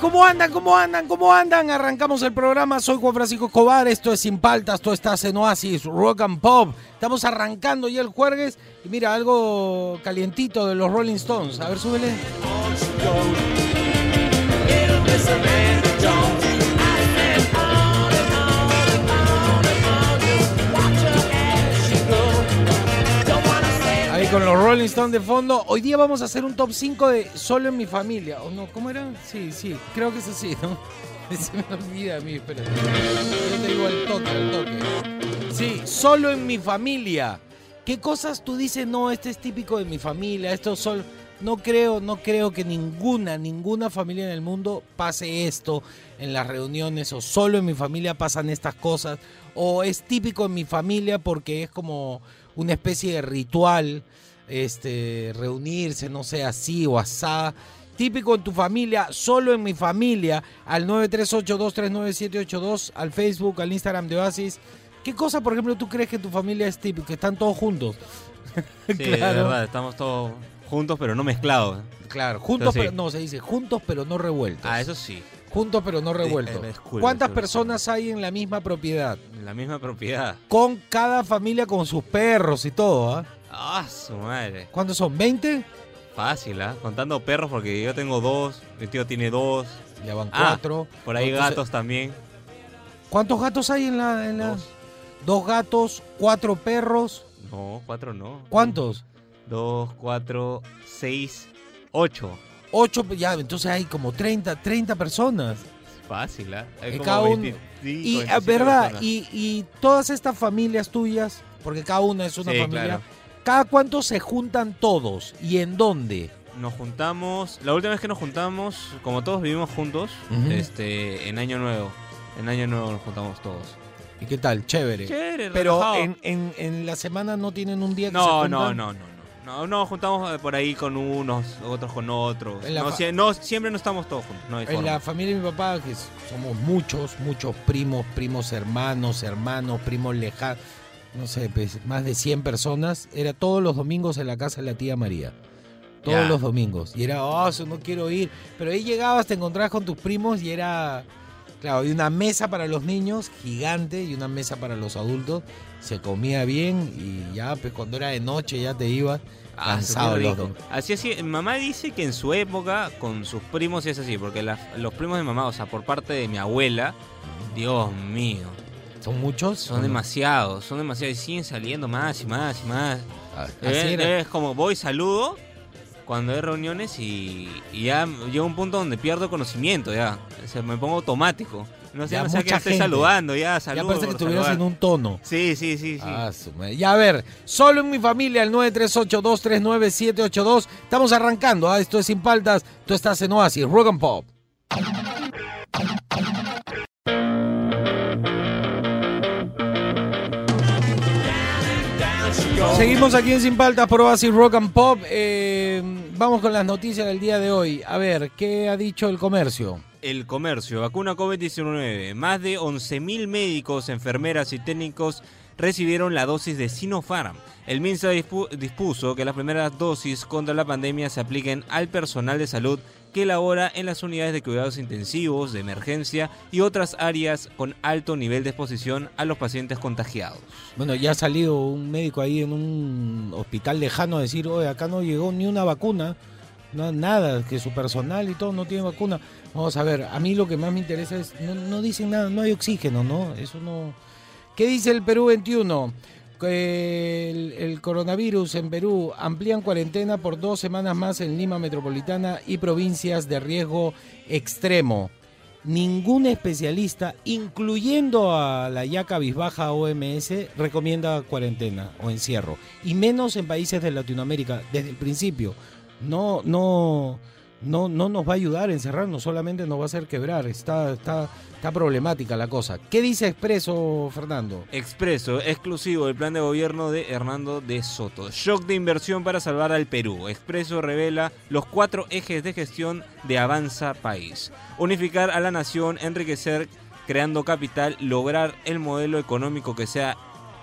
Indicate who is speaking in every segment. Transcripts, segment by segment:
Speaker 1: ¿Cómo andan? ¿Cómo andan? ¿Cómo andan? Arrancamos el programa, soy Juan Francisco Escobar, esto es Sin Paltas, esto está en Oasis, Rock and Pop. Estamos arrancando ya el jueves y mira, algo calientito de los Rolling Stones. A ver, súbele. Con los Rolling Stones de fondo. Hoy día vamos a hacer un top 5 de Solo en mi familia. ¿O no? ¿Cómo era? Sí, sí, creo que es así, ¿no? Se me olvida a mí, espérate. Yo te digo al toque, al toque. Sí, Solo en mi familia. ¿Qué cosas tú dices? No, este es típico de mi familia, esto solo... No creo, no creo que ninguna, ninguna familia en el mundo pase esto en las reuniones o solo en mi familia pasan estas cosas o es típico en mi familia porque es como una especie de ritual, este, reunirse, no sé, así o asá. Típico en tu familia, solo en mi familia, al 938239782, al Facebook, al Instagram de Oasis. ¿Qué cosa, por ejemplo, tú crees que tu familia es típico? Que están todos juntos.
Speaker 2: Sí, de verdad, estamos todos juntos pero no mezclados.
Speaker 1: Claro, juntos,
Speaker 2: sí.
Speaker 1: pero no, se dice juntos pero no revueltos.
Speaker 2: Ah, eso sí,
Speaker 1: Juntos pero no revueltos.
Speaker 2: cool,
Speaker 1: ¿Cuántas personas hay en la misma propiedad?
Speaker 2: en la misma propiedad.
Speaker 1: Con cada familia con sus perros y todo, ¿ah?
Speaker 2: Ah, su madre.
Speaker 1: ¿Cuántos son? ¿20?
Speaker 2: Fácil, ¿ah? Contando perros porque yo tengo dos, mi tío tiene dos.
Speaker 1: Ya van
Speaker 2: Ah,
Speaker 1: cuatro.
Speaker 2: Por ahí
Speaker 1: Entonces,
Speaker 2: gatos también.
Speaker 1: ¿Cuántos gatos hay en la, en la-
Speaker 2: Dos.
Speaker 1: Dos gatos, cuatro perros.
Speaker 2: No, cuatro no.
Speaker 1: ¿Cuántos?
Speaker 2: Dos, cuatro, seis, ocho.
Speaker 1: Ocho, ya, entonces hay como 30, 30 personas.
Speaker 2: Fácil, ¿ah? Como
Speaker 1: cada uno-
Speaker 2: 25,
Speaker 1: Y, ah,
Speaker 2: 27
Speaker 1: ¿verdad? Y, y todas estas familias tuyas, porque cada una es una
Speaker 2: Sí,
Speaker 1: familia,
Speaker 2: claro.
Speaker 1: ¿Cada cuánto se juntan todos? ¿Y en dónde?
Speaker 2: Nos juntamos, la última vez que nos juntamos, como todos vivimos juntos, este, en Año Nuevo. En Año Nuevo nos juntamos todos.
Speaker 1: ¿Y qué tal? Chévere.
Speaker 2: Chévere,
Speaker 1: Pero en, en, en la semana no tienen un día que se
Speaker 2: No,
Speaker 1: juntan.
Speaker 2: no, no, no, no. No, nos juntamos eh, por ahí con unos, otros con otros. No, sie- no, siempre no estamos todos juntos. No
Speaker 1: En
Speaker 2: forma.
Speaker 1: la familia de mi papá, que somos muchos, muchos primos, primos hermanos, hermanos, primos lejanos, no sé, pues, más de 100 personas, era todos los domingos en la casa de la tía María. Todos los domingos. Y era, oh, eso no quiero ir. Pero ahí llegabas, te encontrabas con tus primos y era, claro, había una mesa para los niños gigante y una mesa para los adultos. Se comía bien y ya, pues cuando era de noche ya te ibas
Speaker 2: Ah,
Speaker 1: cansado
Speaker 2: rico. Así así, mamá dice que en su época con sus primos es así, porque las- los primos de mamá, o sea, por parte de mi abuela, Dios mío,
Speaker 1: ¿Son muchos?
Speaker 2: son
Speaker 1: ¿O no?
Speaker 2: demasiados, son demasiados y siguen saliendo más y más y más.
Speaker 1: Ah,
Speaker 2: Es,
Speaker 1: era.
Speaker 2: es como voy, saludo cuando hay reuniones y, y ya llega un punto donde pierdo conocimiento ya. Se me pongo automático. No sé,
Speaker 1: Ya
Speaker 2: no sé estoy
Speaker 1: gente.
Speaker 2: saludando, ya
Speaker 1: Ya
Speaker 2: saludo.
Speaker 1: parece que estuvieras
Speaker 2: saludar.
Speaker 1: en un tono.
Speaker 2: Sí, sí, sí, sí.
Speaker 1: Ah. Ya a ver, solo en mi familia, el 938239782. Estamos arrancando, ¿ah? esto es Sin Paltas, tú estás en Oasis, Rock and Pop. Seguimos aquí en Sin Paltas por Oasis Rock and Pop. Eh, vamos con las noticias del día de hoy. A ver, ¿qué ha dicho el comercio?
Speaker 2: El comercio, vacuna COVID-19. Más de 11.000 médicos, enfermeras y técnicos recibieron la dosis de Sinopharm. El MINSA dispu- dispuso que las primeras dosis contra la pandemia se apliquen al personal de salud que labora en las unidades de cuidados intensivos, de emergencia y otras áreas con alto nivel de exposición a los pacientes contagiados.
Speaker 1: Bueno, ya ha salido un médico ahí en un hospital lejano a decir, oye, acá no llegó ni una vacuna, no, nada, que su personal y todo no tiene vacuna. Vamos a ver, a mí lo que más me interesa es, no, no dicen nada, no hay oxígeno, ¿no? Eso no... ¿Qué dice el Perú 21? El coronavirus en Perú amplían cuarentena por dos semanas más en Lima Metropolitana y provincias de riesgo extremo. Ningún especialista, incluyendo a la ya cabizbaja OMS, recomienda cuarentena o encierro. Y menos en países de Latinoamérica, desde el principio. No, no, no, no nos va a ayudar a encerrarnos, solamente nos va a hacer quebrar. Está, está, está problemática la cosa. ¿Qué dice Expreso, Fernando?
Speaker 2: Expreso, exclusivo del plan de gobierno de Hernando de Soto. Shock de inversión para salvar al Perú. Expreso revela los cuatro ejes de gestión de Avanza País. Unificar a la nación, enriquecer creando capital, lograr el modelo económico que sea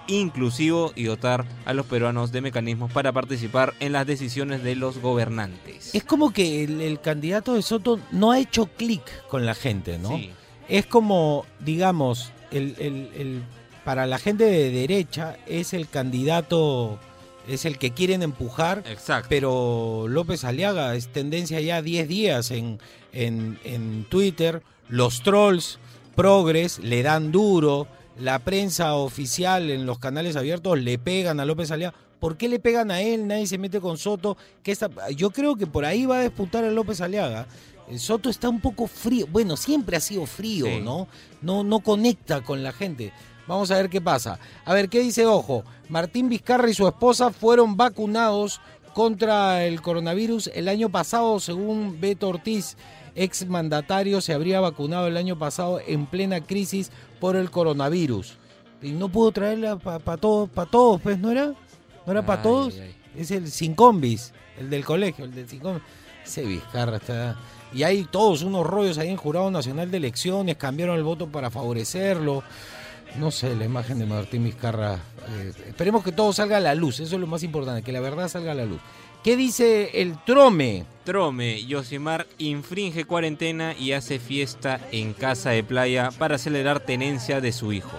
Speaker 2: inclusivo y dotar a los peruanos de mecanismos para participar en las decisiones de los gobernantes.
Speaker 1: Es como que el, el candidato de Soto no ha hecho clic con la gente, ¿no?
Speaker 2: Sí.
Speaker 1: Es como, digamos, el, el- el- para la gente de derecha es el candidato, es el que quieren empujar,
Speaker 2: Exacto.
Speaker 1: pero López Aliaga es tendencia ya 10 días en, en, en Twitter. Los trolls progres le dan duro. La prensa oficial en los canales abiertos le pegan a López Aliaga. ¿Por qué le pegan a él? Nadie se mete con Soto. ¿Qué está? Yo creo que por ahí va a disputar a López Aliaga. Eh, Soto está un poco frío. Bueno, siempre ha sido frío,
Speaker 2: Sí.
Speaker 1: ¿no? ¿no? No conecta con la gente. Vamos a ver qué pasa. A ver, ¿qué dice Ojo? Martín Vizcarra y su esposa fueron vacunados contra el coronavirus el año pasado, según Beto Ortiz, ex mandatario, se habría vacunado el año pasado en plena crisis por el coronavirus. Y no pudo traerla para todos, para todos, pues, ¿no era? ¿No era para
Speaker 2: Ay,
Speaker 1: todos?
Speaker 2: ay,
Speaker 1: Es el sin combis, el del colegio, el del sin combis. Ese Vizcarra está... Y hay todos unos rollos ahí en Jurado Nacional de Elecciones, cambiaron el voto para favorecerlo. No sé, la imagen de Martín Vizcarra. eh, esperemos que todo salga a la luz, eso es lo más importante, que la verdad salga a la luz. ¿Qué dice el Trome?
Speaker 2: Trome, Yosimar infringe cuarentena y hace fiesta en casa de playa para acelerar tenencia de su hijo.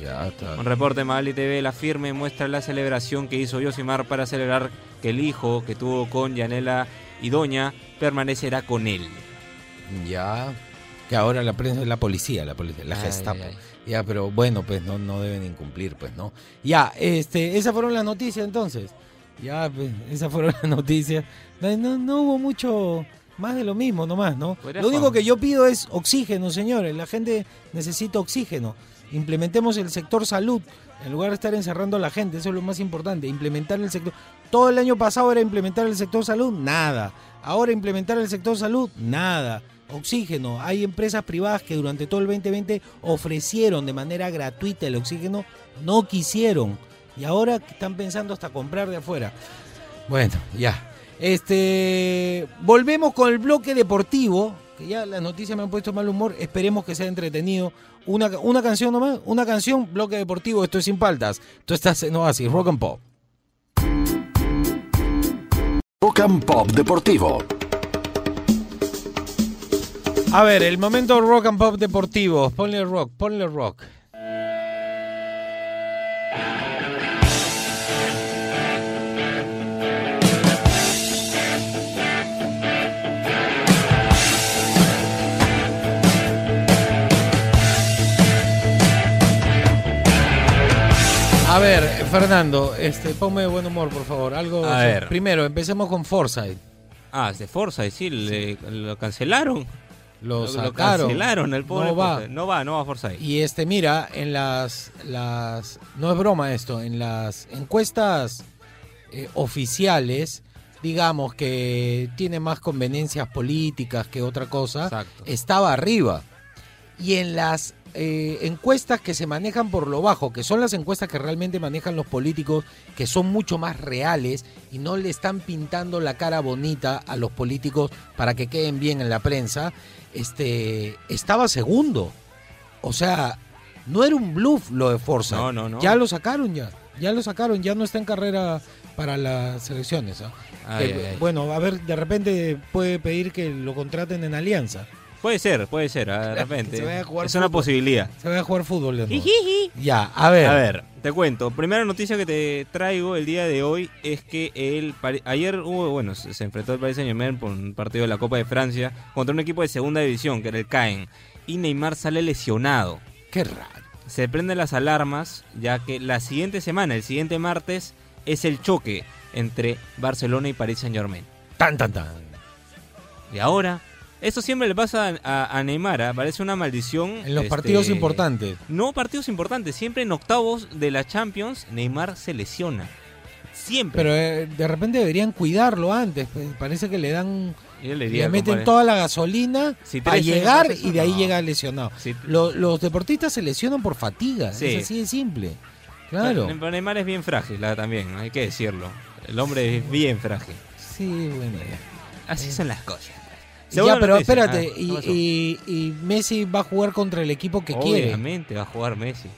Speaker 1: Ya está.
Speaker 2: Un reporte de Magali TV, la firme muestra la celebración que hizo Yosimar para celebrar que el hijo que tuvo con Yanela y Doña permanecerá con él.
Speaker 1: Ya. Que ahora la prensa es la policía, la policía, la
Speaker 2: Ay,
Speaker 1: Gestapo.
Speaker 2: ay,
Speaker 1: Ya, pero bueno, pues no, no deben incumplir, pues, ¿no? Ya, este, esas fueron las noticias entonces. Ya, pues, esas fueron las noticias. No, no, hubo mucho más de lo mismo nomás, ¿no? Lo único que yo pido es oxígeno, señores. La gente necesita oxígeno. Implementemos el sector salud en lugar de estar encerrando a la gente. Eso es lo más importante. Implementar el sector. Todo el año pasado era implementar el sector salud, nada. Ahora implementar el sector salud, nada. Oxígeno. Hay empresas privadas que durante todo el 2020 ofrecieron de manera gratuita el oxígeno, no quisieron. Y ahora están pensando hasta comprar de afuera. Bueno, ya. Este, volvemos con el bloque deportivo, que ya las noticias me han puesto mal humor, esperemos que sea entretenido. Una, una canción nomás, una canción, bloque deportivo, esto es sin paltas. Tú estás en Oasis, Rock and Pop.
Speaker 3: Rock and Pop Deportivo.
Speaker 1: A ver, el momento rock and pop deportivo. Ponle rock, ponle rock. A ver, Fernando, este, ponme de buen humor, por favor. Algo.
Speaker 2: A ver.
Speaker 1: Primero, empecemos con Forsyth.
Speaker 2: Ah, es de y sí, le- lo cancelaron.
Speaker 1: Lo
Speaker 2: Lo, lo cancelaron, el pobre
Speaker 1: No va.
Speaker 2: Forsyth. No va, no va Forza.
Speaker 1: Y este, mira, en las, las, no es broma esto, en las encuestas eh, oficiales, digamos que tiene más conveniencias políticas que otra cosa,
Speaker 2: Exacto.
Speaker 1: estaba arriba. Y en las eh, encuestas que se manejan por lo bajo, que son las encuestas que realmente manejan los políticos, que son mucho más reales y no le están pintando la cara bonita a los políticos para que queden bien en la prensa, este, estaba segundo. O sea, no era un bluff lo de Forza.
Speaker 2: No, no, no.
Speaker 1: Ya lo sacaron ya. Ya lo sacaron, ya no está en carrera para las elecciones. ¿ah?
Speaker 2: Ay, ay.
Speaker 1: Bueno, a ver, de repente puede pedir que lo contraten en alianza.
Speaker 2: Puede ser, puede ser, de repente.
Speaker 1: se vaya a jugar
Speaker 2: Es una
Speaker 1: fútbol.
Speaker 2: posibilidad.
Speaker 1: Se va a jugar fútbol de nuevo. Ya, a ver.
Speaker 2: A ver, te cuento. Primera noticia que te traigo el día de hoy es que el Pari- ayer hubo, bueno, se se enfrentó el Paris Saint-Germain por un partido de la Copa de Francia contra un equipo de segunda división, que era el Caen. Y Neymar sale lesionado.
Speaker 1: Qué raro.
Speaker 2: Se prenden las alarmas, ya que la siguiente semana, el siguiente martes, es el choque entre Barcelona y Paris Saint-Germain.
Speaker 1: Tan, tan, tan.
Speaker 2: Y ahora, eso siempre le pasa a, a Neymar, ¿ah? parece una maldición.
Speaker 1: En los
Speaker 2: este,
Speaker 1: partidos importantes.
Speaker 2: No partidos importantes, siempre en octavos de la Champions, Neymar se lesiona. siempre.
Speaker 1: Pero eh, de repente deberían cuidarlo antes. pues, Parece que le dan.
Speaker 2: Le
Speaker 1: Le,
Speaker 2: diría,
Speaker 1: meten
Speaker 2: compadre,
Speaker 1: toda la gasolina
Speaker 2: Si años
Speaker 1: llegar y de ahí
Speaker 2: no.
Speaker 1: llega lesionado.
Speaker 2: si-
Speaker 1: Lo- los deportistas se lesionan por fatiga.
Speaker 2: Sí.
Speaker 1: Es así de simple. Claro.
Speaker 2: Pero Neymar es bien frágil ah, también, hay que decirlo. El hombre es bien frágil.
Speaker 1: Sí, bueno.
Speaker 2: Así son las cosas.
Speaker 1: Ya, pero
Speaker 2: noticia.
Speaker 1: espérate.
Speaker 2: Ah, ¿qué
Speaker 1: y, y- y Messi va a jugar contra el equipo que quiere.
Speaker 2: Obviamente va a jugar Messi.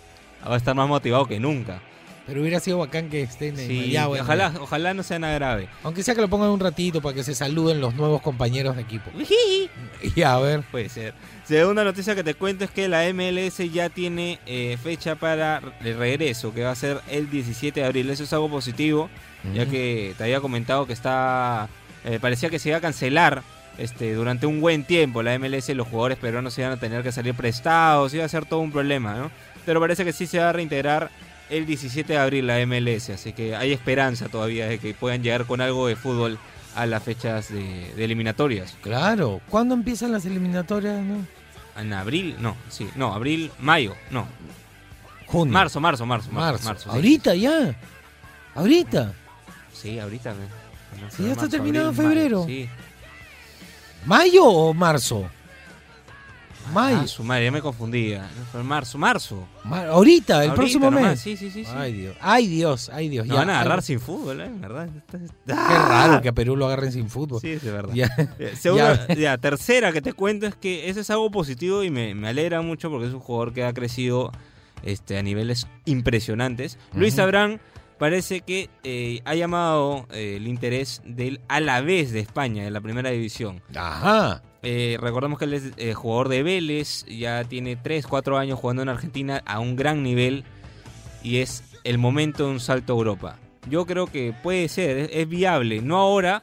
Speaker 2: Va a estar más motivado que nunca.
Speaker 1: Pero hubiera sido bacán que esté en
Speaker 2: Sí,
Speaker 1: ya, bueno,
Speaker 2: ojalá,
Speaker 1: ya.
Speaker 2: ojalá no sea nada grave.
Speaker 1: Aunque sea que lo pongan un ratito para que se saluden los nuevos compañeros de equipo. Ya, a ver.
Speaker 2: Puede ser. Segunda noticia que te cuento es que la MLS ya tiene eh, fecha para el regreso, que va a ser el 17 de abril. Eso es algo positivo, ya que te había comentado que está eh, parecía que se iba a cancelar este durante un buen tiempo la MLS, los jugadores peruanos se iban a tener que salir prestados, iba a ser todo un problema, ¿no? Pero parece que sí se va a reintegrar el 17 de abril la MLS, así que hay esperanza todavía de que puedan llegar con algo de fútbol a las fechas de, de eliminatorias.
Speaker 1: Claro. ¿Cuándo empiezan las eliminatorias? no?
Speaker 2: En abril, no, sí, no, abril, mayo, no,
Speaker 1: Junio.
Speaker 2: marzo, marzo, marzo,
Speaker 1: Marzo.
Speaker 2: marzo.
Speaker 1: Ahorita ya. Ahorita.
Speaker 2: Sí, ahorita. no
Speaker 1: Sí, ya está
Speaker 2: marzo,
Speaker 1: terminado
Speaker 2: abril,
Speaker 1: febrero.
Speaker 2: mayo, Sí.
Speaker 1: ¿Mayo o marzo? Mayo.
Speaker 2: Ah, su madre, ya me confundía. Fue marzo, marzo.
Speaker 1: Ma- ahorita, el
Speaker 2: Ahorita
Speaker 1: próximo
Speaker 2: nomás,
Speaker 1: mes.
Speaker 2: Sí, sí, sí. sí.
Speaker 1: Ay, Dios. Ay, Dios. Ay, Dios.
Speaker 2: Nos
Speaker 1: ya.
Speaker 2: van a agarrar
Speaker 1: Ay,
Speaker 2: sin fútbol, ¿eh? ¿Verdad?
Speaker 1: Qué raro que a Perú lo agarren sin fútbol.
Speaker 2: Sí, es verdad.
Speaker 1: Ya.
Speaker 2: Eh, Segunda,
Speaker 1: Ya.
Speaker 2: ya, tercera que te cuento es que eso es algo positivo y me, me alegra mucho porque es un jugador que ha crecido este, a niveles impresionantes. Luis. Abrán parece que eh, ha llamado eh, el interés del Alavés de España, de la primera división.
Speaker 1: Ajá.
Speaker 2: Eh, recordemos que él es eh, jugador de Vélez, ya tiene 3, 4 años jugando en Argentina a un gran nivel y es el momento de un salto a Europa. Yo creo que puede ser, es, es viable, no ahora,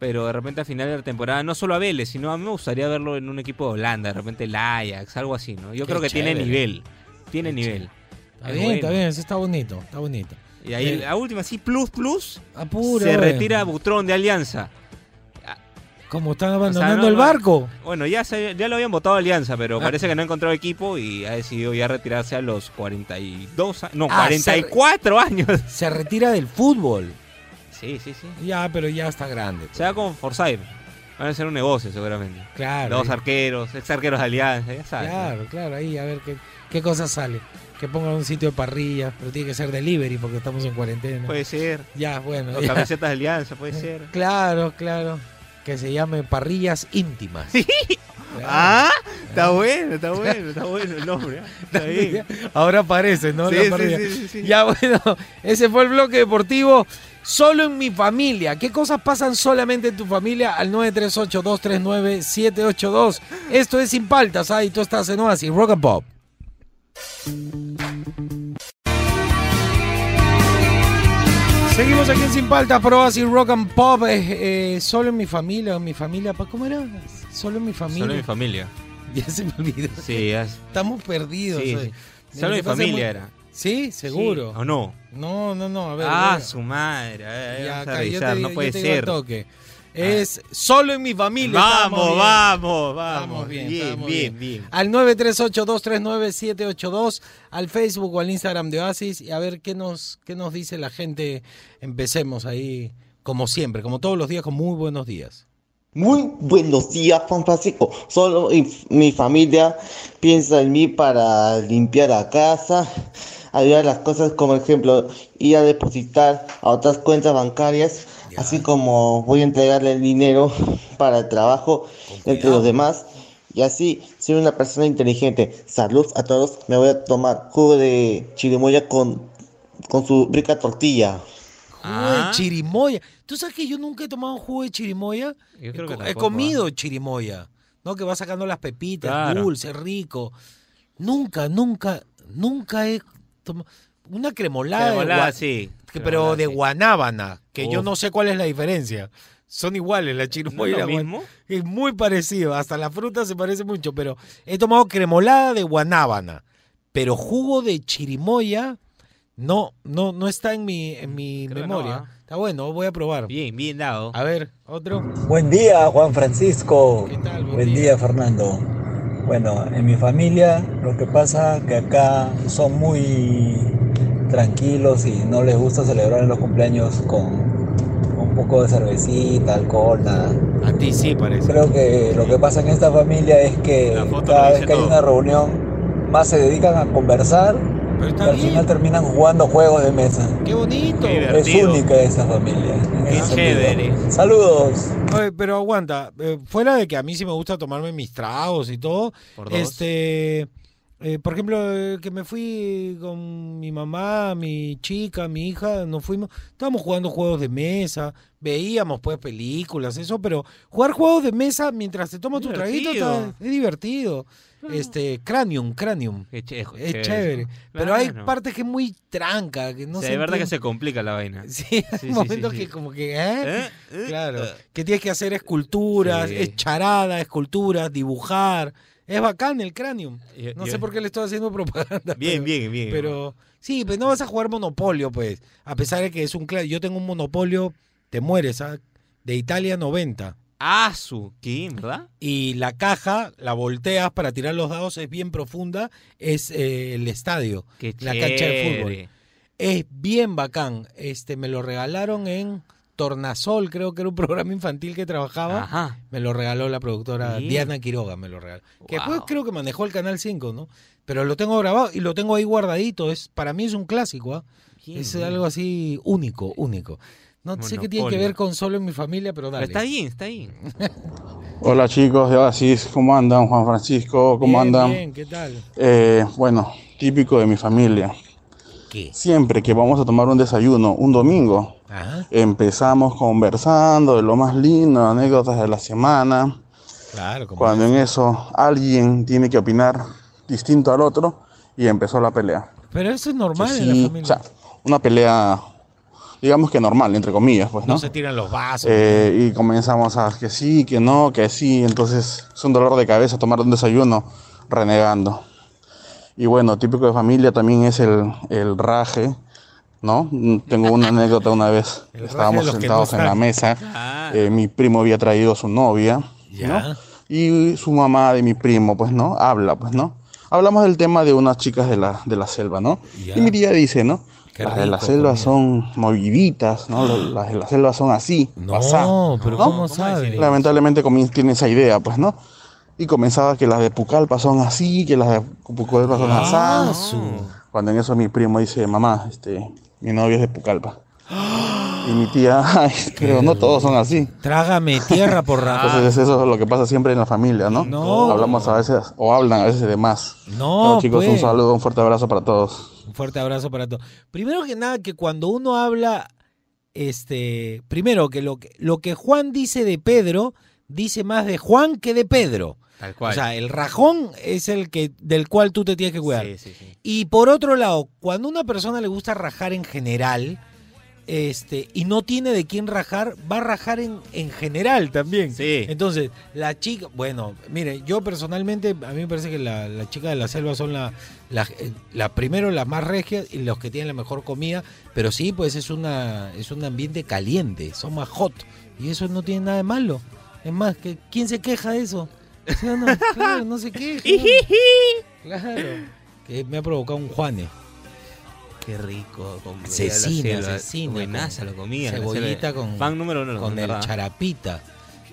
Speaker 2: pero de repente a final de la temporada, no solo a Vélez, sino a mí me gustaría verlo en un equipo de Holanda, de repente el Ajax, algo así, ¿no? Yo
Speaker 1: Qué
Speaker 2: creo que tiene nivel, tiene
Speaker 1: Qué
Speaker 2: nivel.
Speaker 1: Está
Speaker 2: Es
Speaker 1: bien, está bien. Eso está bonito. Está bonito.
Speaker 2: Y ahí
Speaker 1: Eh.
Speaker 2: la última, sí, plus, plus,
Speaker 1: Apura.
Speaker 2: se
Speaker 1: güey.
Speaker 2: retira Butrón de Alianza.
Speaker 1: Como están abandonando
Speaker 2: no,
Speaker 1: el barco.
Speaker 2: Bueno, ya, se- ya lo habían votado a Alianza, pero parece que no ha encontrado equipo y ha decidido ya retirarse a los 42 años. No,
Speaker 1: Ah,
Speaker 2: 44 años.
Speaker 1: Se retira del fútbol.
Speaker 2: Sí, sí, sí.
Speaker 1: Ya, pero ya está grande. pues.
Speaker 2: Se va con Forsyth. Van a hacer un negocio seguramente.
Speaker 1: Claro.
Speaker 2: Dos
Speaker 1: ahí-
Speaker 2: arqueros, ex arqueros de Alianza, ya sabes.
Speaker 1: Claro, claro, ahí a ver qué, qué cosa sale. Que pongan un sitio de parrilla, pero tiene que ser delivery porque estamos en cuarentena.
Speaker 2: Puede ser.
Speaker 1: ya, bueno.
Speaker 2: O
Speaker 1: ya.
Speaker 2: camisetas de Alianza, puede ser.
Speaker 1: Claro, claro. Que se llame parrillas íntimas.
Speaker 2: Sí.
Speaker 1: Claro.
Speaker 2: Ah, está bueno, está bueno, está bueno el nombre. ¿eh? Está bien.
Speaker 1: Ahora aparece, ¿no?
Speaker 2: Sí, sí, sí.
Speaker 1: Ya, bueno, ese fue el bloque deportivo. Solo en mi familia. ¿Qué cosas pasan solamente en tu familia? Al 938-239-782. Esto es Sin Paltas, ¿ah? Y tú estás en Oasis, Rock and Pop. Seguimos aquí en Sin Paltas, por Oasis, Rock and Pop. Eh, eh, solo en mi familia, en mi familia. pa- ¿Cómo era? Solo en mi familia.
Speaker 2: Solo mi familia.
Speaker 1: Ya se me olvidó.
Speaker 2: Sí, ya-
Speaker 1: Estamos perdidos.
Speaker 2: sí, sí. Solo
Speaker 1: Lo
Speaker 2: mi familia
Speaker 1: muy-
Speaker 2: era.
Speaker 1: Sí, seguro.
Speaker 2: Sí, ¿O no?
Speaker 1: No, no, no. A ver.
Speaker 2: Ah, su madre. a ver,
Speaker 1: Ya,
Speaker 2: vamos a revisar, no puede ser.
Speaker 1: toque. Es solo en mi familia.
Speaker 2: Vamos, vamos, vamos.
Speaker 1: Bien,
Speaker 2: bien, bien, bien.
Speaker 1: Al 938-239-782, al Facebook o al Instagram de Oasis y a ver qué nos, qué nos dice la gente. Empecemos ahí, como siempre, como todos los días, con muy buenos días.
Speaker 4: Muy buenos días, Juan Francisco. Solo mi, mi familia piensa en mí para limpiar la casa, ayudar las cosas, como ejemplo, ir a depositar a otras cuentas bancarias. Así como voy a entregarle el dinero para el trabajo entre los demás. Y así, ser una persona inteligente. Salud a todos. Me voy a tomar jugo de chirimoya con, con su rica tortilla.
Speaker 1: Jugo
Speaker 2: Ah.
Speaker 1: de chirimoya. ¿Tú sabes que yo nunca he tomado jugo de chirimoya?
Speaker 2: Yo creo
Speaker 1: he,
Speaker 2: que
Speaker 1: comido chirimoya, ¿no? Que va sacando las pepitas,
Speaker 2: Claro.
Speaker 1: dulce, rico. Nunca, nunca, nunca he tomado una cremolada,
Speaker 2: Cremolada, sí.
Speaker 1: Que- pero de guanábana, que yo no sé cuál es la diferencia. Son iguales la
Speaker 2: ¿No
Speaker 1: chirimoya
Speaker 2: es
Speaker 1: y
Speaker 2: lo mismo?
Speaker 1: Es muy parecido, hasta la fruta se parece mucho, pero he tomado cremolada de guanábana, pero jugo de chirimoya no, no, no está en mi, en mi
Speaker 2: Creo
Speaker 1: memoria.
Speaker 2: no, ¿ah?
Speaker 1: Está bueno, voy a probar.
Speaker 2: Bien, bien dado.
Speaker 1: A ver, otro.
Speaker 5: Buen día, Juan Francisco.
Speaker 1: ¿Qué tal? Buen
Speaker 5: Buen
Speaker 1: día.
Speaker 5: día, Fernando. Bueno, en mi familia lo que pasa que acá son muy tranquilos y no les gusta celebrar los cumpleaños con un poco de cervecita, alcohol, nada.
Speaker 1: A ti sí parece.
Speaker 5: Creo que lo que pasa en esta familia es que cada vez que hay una reunión, más se dedican a conversar
Speaker 1: Pero
Speaker 5: y al
Speaker 1: bien.
Speaker 5: final terminan jugando juegos de mesa.
Speaker 1: Qué bonito.
Speaker 2: Qué
Speaker 5: Es única esa familia.
Speaker 2: Qué chévere.
Speaker 5: Saludos.
Speaker 1: Oye, pero aguanta, eh, fuera de que a mí sí me gusta tomarme mis tragos y todo,
Speaker 2: Por dos.
Speaker 1: este, eh, por ejemplo, eh, que me fui con mi mamá, mi chica, mi hija, nos fuimos, estábamos jugando juegos de mesa, veíamos pues películas, eso, pero jugar juegos de mesa mientras te tomas tu traguito está- es divertido. Este, Cranium, Cranium.
Speaker 2: Qué che-
Speaker 1: Es chévere. Pero hay
Speaker 2: Claro.
Speaker 1: partes que es muy tranca, que no
Speaker 2: Sí,
Speaker 1: se
Speaker 2: de verdad que
Speaker 1: entiende.
Speaker 2: se complica la vaina.
Speaker 1: Sí, hay
Speaker 2: Sí, sí,
Speaker 1: momentos
Speaker 2: sí, sí.
Speaker 1: que como que, ¿eh?
Speaker 2: ¿Eh? ¿Eh?
Speaker 1: Claro,
Speaker 2: Eh.
Speaker 1: que tienes que hacer esculturas,
Speaker 2: Sí.
Speaker 1: es charada, esculturas, dibujar. Es bacán el cráneo. No sé por qué le estoy haciendo propaganda.
Speaker 2: Bien,
Speaker 1: pero,
Speaker 2: bien, bien.
Speaker 1: Pero sí, pues no vas a jugar Monopolio, pues. A pesar de que es un cla- Yo tengo un Monopolio, te mueres, ¿ah? De Italia 90.
Speaker 2: Ah, su, ¿qué? ¿Verdad?
Speaker 1: Y la caja, la volteas para tirar los dados, es bien profunda. Es eh, el estadio,
Speaker 2: Qué
Speaker 1: la cancha de fútbol. Es bien bacán. Este, me lo regalaron en Tornasol, creo que era un programa infantil que trabajaba.
Speaker 2: Ajá.
Speaker 1: Me lo regaló la productora
Speaker 2: Bien.
Speaker 1: Diana Quiroga, me lo regaló. Que
Speaker 2: Wow.
Speaker 1: después creo que manejó el Canal 5, ¿no? Pero lo tengo grabado y lo tengo ahí guardadito. Es, para mí es un clásico, ¿ah? Es algo así único, único. No sé qué tiene que ver con solo en mi familia, pero
Speaker 2: Pero
Speaker 1: dale.
Speaker 2: está bien, está bien.
Speaker 6: Hola chicos de Oasis, ¿cómo andan? Juan Francisco, ¿cómo
Speaker 1: Bien,
Speaker 6: andan?
Speaker 1: Bien, ¿qué tal?
Speaker 6: Eh, bueno, típico de mi familia.
Speaker 1: ¿Qué?
Speaker 6: Siempre que vamos a tomar un desayuno, un domingo,
Speaker 1: Ajá,
Speaker 6: empezamos conversando de lo más lindo, anécdotas de la semana.
Speaker 1: claro. Como
Speaker 6: Cuando en eso alguien tiene que opinar distinto al otro y empezó la pelea.
Speaker 1: Pero eso es normal
Speaker 6: Sí,
Speaker 1: en la familia.
Speaker 6: o sea, una pelea, digamos que normal, entre comillas, pues,
Speaker 1: no,
Speaker 6: ¿no?
Speaker 1: se tiran los vasos.
Speaker 6: Eh, y comenzamos a que sí, que no, que sí. Entonces es un dolor de cabeza tomar un desayuno renegando. Y bueno, típico de familia también es el, el raje, ¿no? Tengo una anécdota una vez. Estábamos sentados
Speaker 1: no
Speaker 6: en la mesa.
Speaker 2: Ah,
Speaker 6: eh, mi primo había traído a su novia,
Speaker 1: Ya.
Speaker 6: ¿no? Y su mamá de mi primo, pues, ¿no? Habla, pues, ¿no? Hablamos del tema de unas chicas de la, de la selva, ¿no?
Speaker 1: Ya.
Speaker 6: Y mi tía dice, ¿no?
Speaker 1: Qué
Speaker 6: las de la
Speaker 1: rico
Speaker 6: selva
Speaker 1: comida.
Speaker 6: son moviditas, ¿no? Las de la selva son así,
Speaker 1: No, pero
Speaker 6: ¿no?
Speaker 1: ¿cómo
Speaker 2: ¿Cómo
Speaker 1: sabe?
Speaker 2: decir?
Speaker 6: Lamentablemente tiene esa idea, pues, ¿no? Y comenzaba que las de Pucallpa son así, que las de Pucallpa son
Speaker 1: Ah,
Speaker 6: así. Cuando en eso mi primo dice, mamá, este, mi novio es de Pucallpa. Y mi tía, ay, pero no todos son así.
Speaker 1: Trágame tierra por rato.
Speaker 6: Entonces eso es lo que pasa siempre en la familia, ¿no?
Speaker 1: No.
Speaker 6: Hablamos a veces, o hablan a veces de más.
Speaker 1: No,
Speaker 6: Bueno, chicos, un
Speaker 1: pues.
Speaker 6: saludo, un fuerte abrazo para todos.
Speaker 1: Un fuerte abrazo para todos. Primero que nada, que cuando uno habla, este, primero que lo que lo que Juan dice de Pedro, dice más de Juan que de Pedro.
Speaker 2: Tal cual.
Speaker 1: O sea, el rajón es el que del cual tú te tienes que cuidar.
Speaker 2: sí, sí, sí.
Speaker 1: Y por otro lado, cuando a una persona le gusta rajar en general, este, y no tiene de quién rajar, va a rajar en, en general también.
Speaker 2: Sí.
Speaker 1: Entonces, la chica, bueno, mire, yo personalmente, a mí me parece que la, la chica de la selva son la, la, la- primero las más regias y los que tienen la mejor comida, pero sí, pues es una, es un ambiente caliente, son más hot, y eso no tiene nada de malo. Es más, que ¿quién se queja de eso? ¿Sí o no? Claro, no se queja. Claro. Que me ha provocado un Juane.
Speaker 2: Qué rico. Con selva.
Speaker 1: cecina,
Speaker 2: Buenaza comida. la
Speaker 1: cebollita con-
Speaker 2: Fan número uno.
Speaker 1: con el charapita.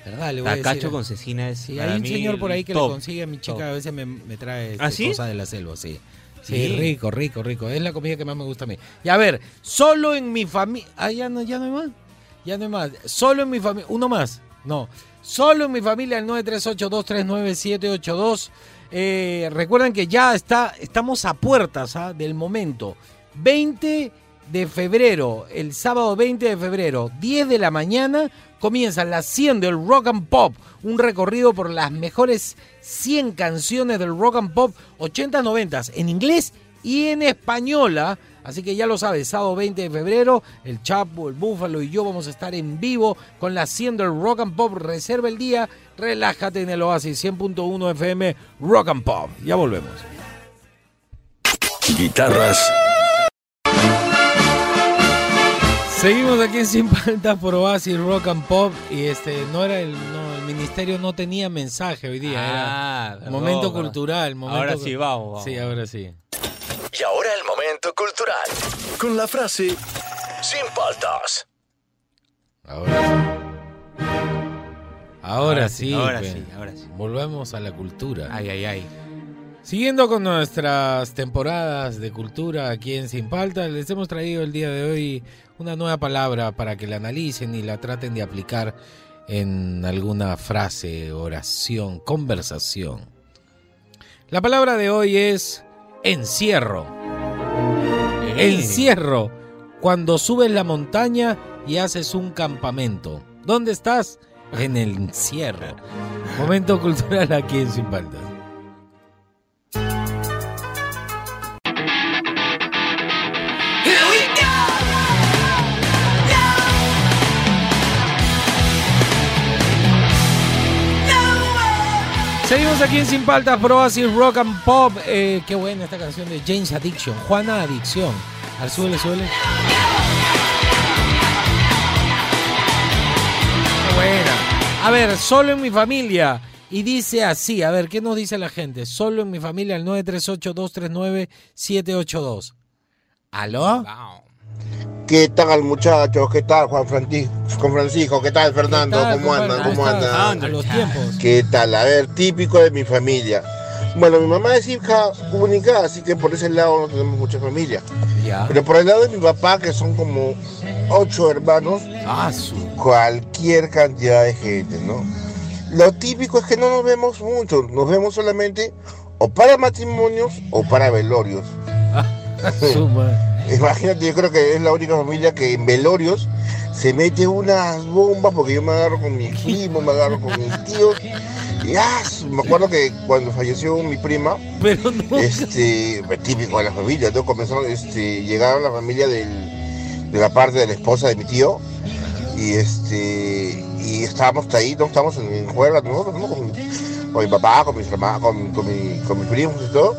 Speaker 1: ¿Verdad? Le voy a
Speaker 2: Tacacho
Speaker 1: decir.
Speaker 2: con cecina es
Speaker 1: Sí, hay un señor por ahí que
Speaker 2: top,
Speaker 1: consigue a mi chica,
Speaker 2: top.
Speaker 1: a veces me, me trae este,
Speaker 2: ¿Ah, sí?
Speaker 1: cosas de la selva, sí. Sí,
Speaker 2: Sí.
Speaker 1: rico, rico, rico. Es la comida que más me gusta a mí. Y a ver, solo en mi familia. Ah, ya no, ya no hay más. Ya no hay más. Solo en mi familia. Uno más. No. Solo en mi familia, el 938239782. Eh, recuerden que ya está, estamos a puertas ¿ah? del momento. 20 de febrero, el sábado 20 de febrero, 10 de la mañana, comienza la 100 del Rock and Pop, un recorrido por las mejores 100 canciones del Rock and Pop 80-90 en inglés y en española. Así que ya lo sabes, sábado 20 de febrero, el Chapo, el Búfalo y yo vamos a estar en vivo con la 100 del Rock and Pop. Reserva el día, relájate en el Oasis 100.1 FM Rock and Pop. Ya volvemos.
Speaker 3: Guitarras,
Speaker 1: Seguimos aquí en Sin Paltas por Oasis Rock and Pop y este no era el no, el ministerio no tenía mensaje hoy día,
Speaker 2: Ah,
Speaker 1: era momento cultural, momento
Speaker 2: Ahora sí, vamos, vamos.
Speaker 1: Sí, ahora sí.
Speaker 3: Y ahora el momento cultural. Con la frase Sin paltas.
Speaker 1: Ahora sí. Ahora sí.
Speaker 2: ahora sí, ahora sí.
Speaker 1: Volvemos a la cultura.
Speaker 2: Ay, ay, ay.
Speaker 1: Siguiendo con nuestras temporadas de cultura aquí en Sin Palta, les hemos traído el día de hoy una nueva palabra para que la analicen y la traten de aplicar en alguna frase, oración, conversación. La palabra de hoy es encierro. Encierro. Cuando subes la montaña y haces un campamento. ¿Dónde estás? En el encierro. Momento cultural aquí en Sin Paltas. Seguimos aquí en Sin Paltas, Pro Oasis Rock and Pop. Eh, qué buena esta canción de James Addiction, Juana Adicción. Al suele, suele. Qué buena. A ver, solo en mi familia. Y dice así, a ver, ¿qué nos dice la gente? Solo en mi familia, al 938-239-782. ¿Aló?
Speaker 2: Wow.
Speaker 7: ¿Qué tal muchachos? ¿Qué tal Juan Francisco? Francisco? ¿Qué tal Fernando?
Speaker 1: ¿Qué tal,
Speaker 7: ¿Cómo andan? ¿Cómo andan?
Speaker 1: Los tiempos.
Speaker 7: ¿Qué tal? A ver, típico de mi familia. Bueno, mi mamá es hija única, así que por ese lado no tenemos mucha familia.
Speaker 1: Ya.
Speaker 7: Pero por el lado de mi papá, que son como ocho hermanos,
Speaker 1: Ah, su.
Speaker 7: cualquier cantidad de gente, ¿no? Lo típico es que no nos vemos mucho, nos vemos solamente o para matrimonios o para velorios.
Speaker 1: su madre.
Speaker 7: Imagínate, yo creo que es la única familia que en velorios se mete unas bombas porque yo me agarro con mis primos, me agarro con mis tíos. Y ah, me acuerdo que cuando falleció mi prima,
Speaker 1: Pero no.
Speaker 7: este, típico de la familia, ¿no? Comenzaron, este, llegaron la familia del- de la parte de la esposa de mi tío y este y estábamos ahí, no estábamos en, en nosotros, ¿no? Con, con mi papá, con mis hermanos, con, con, mi- con mis primos y todo,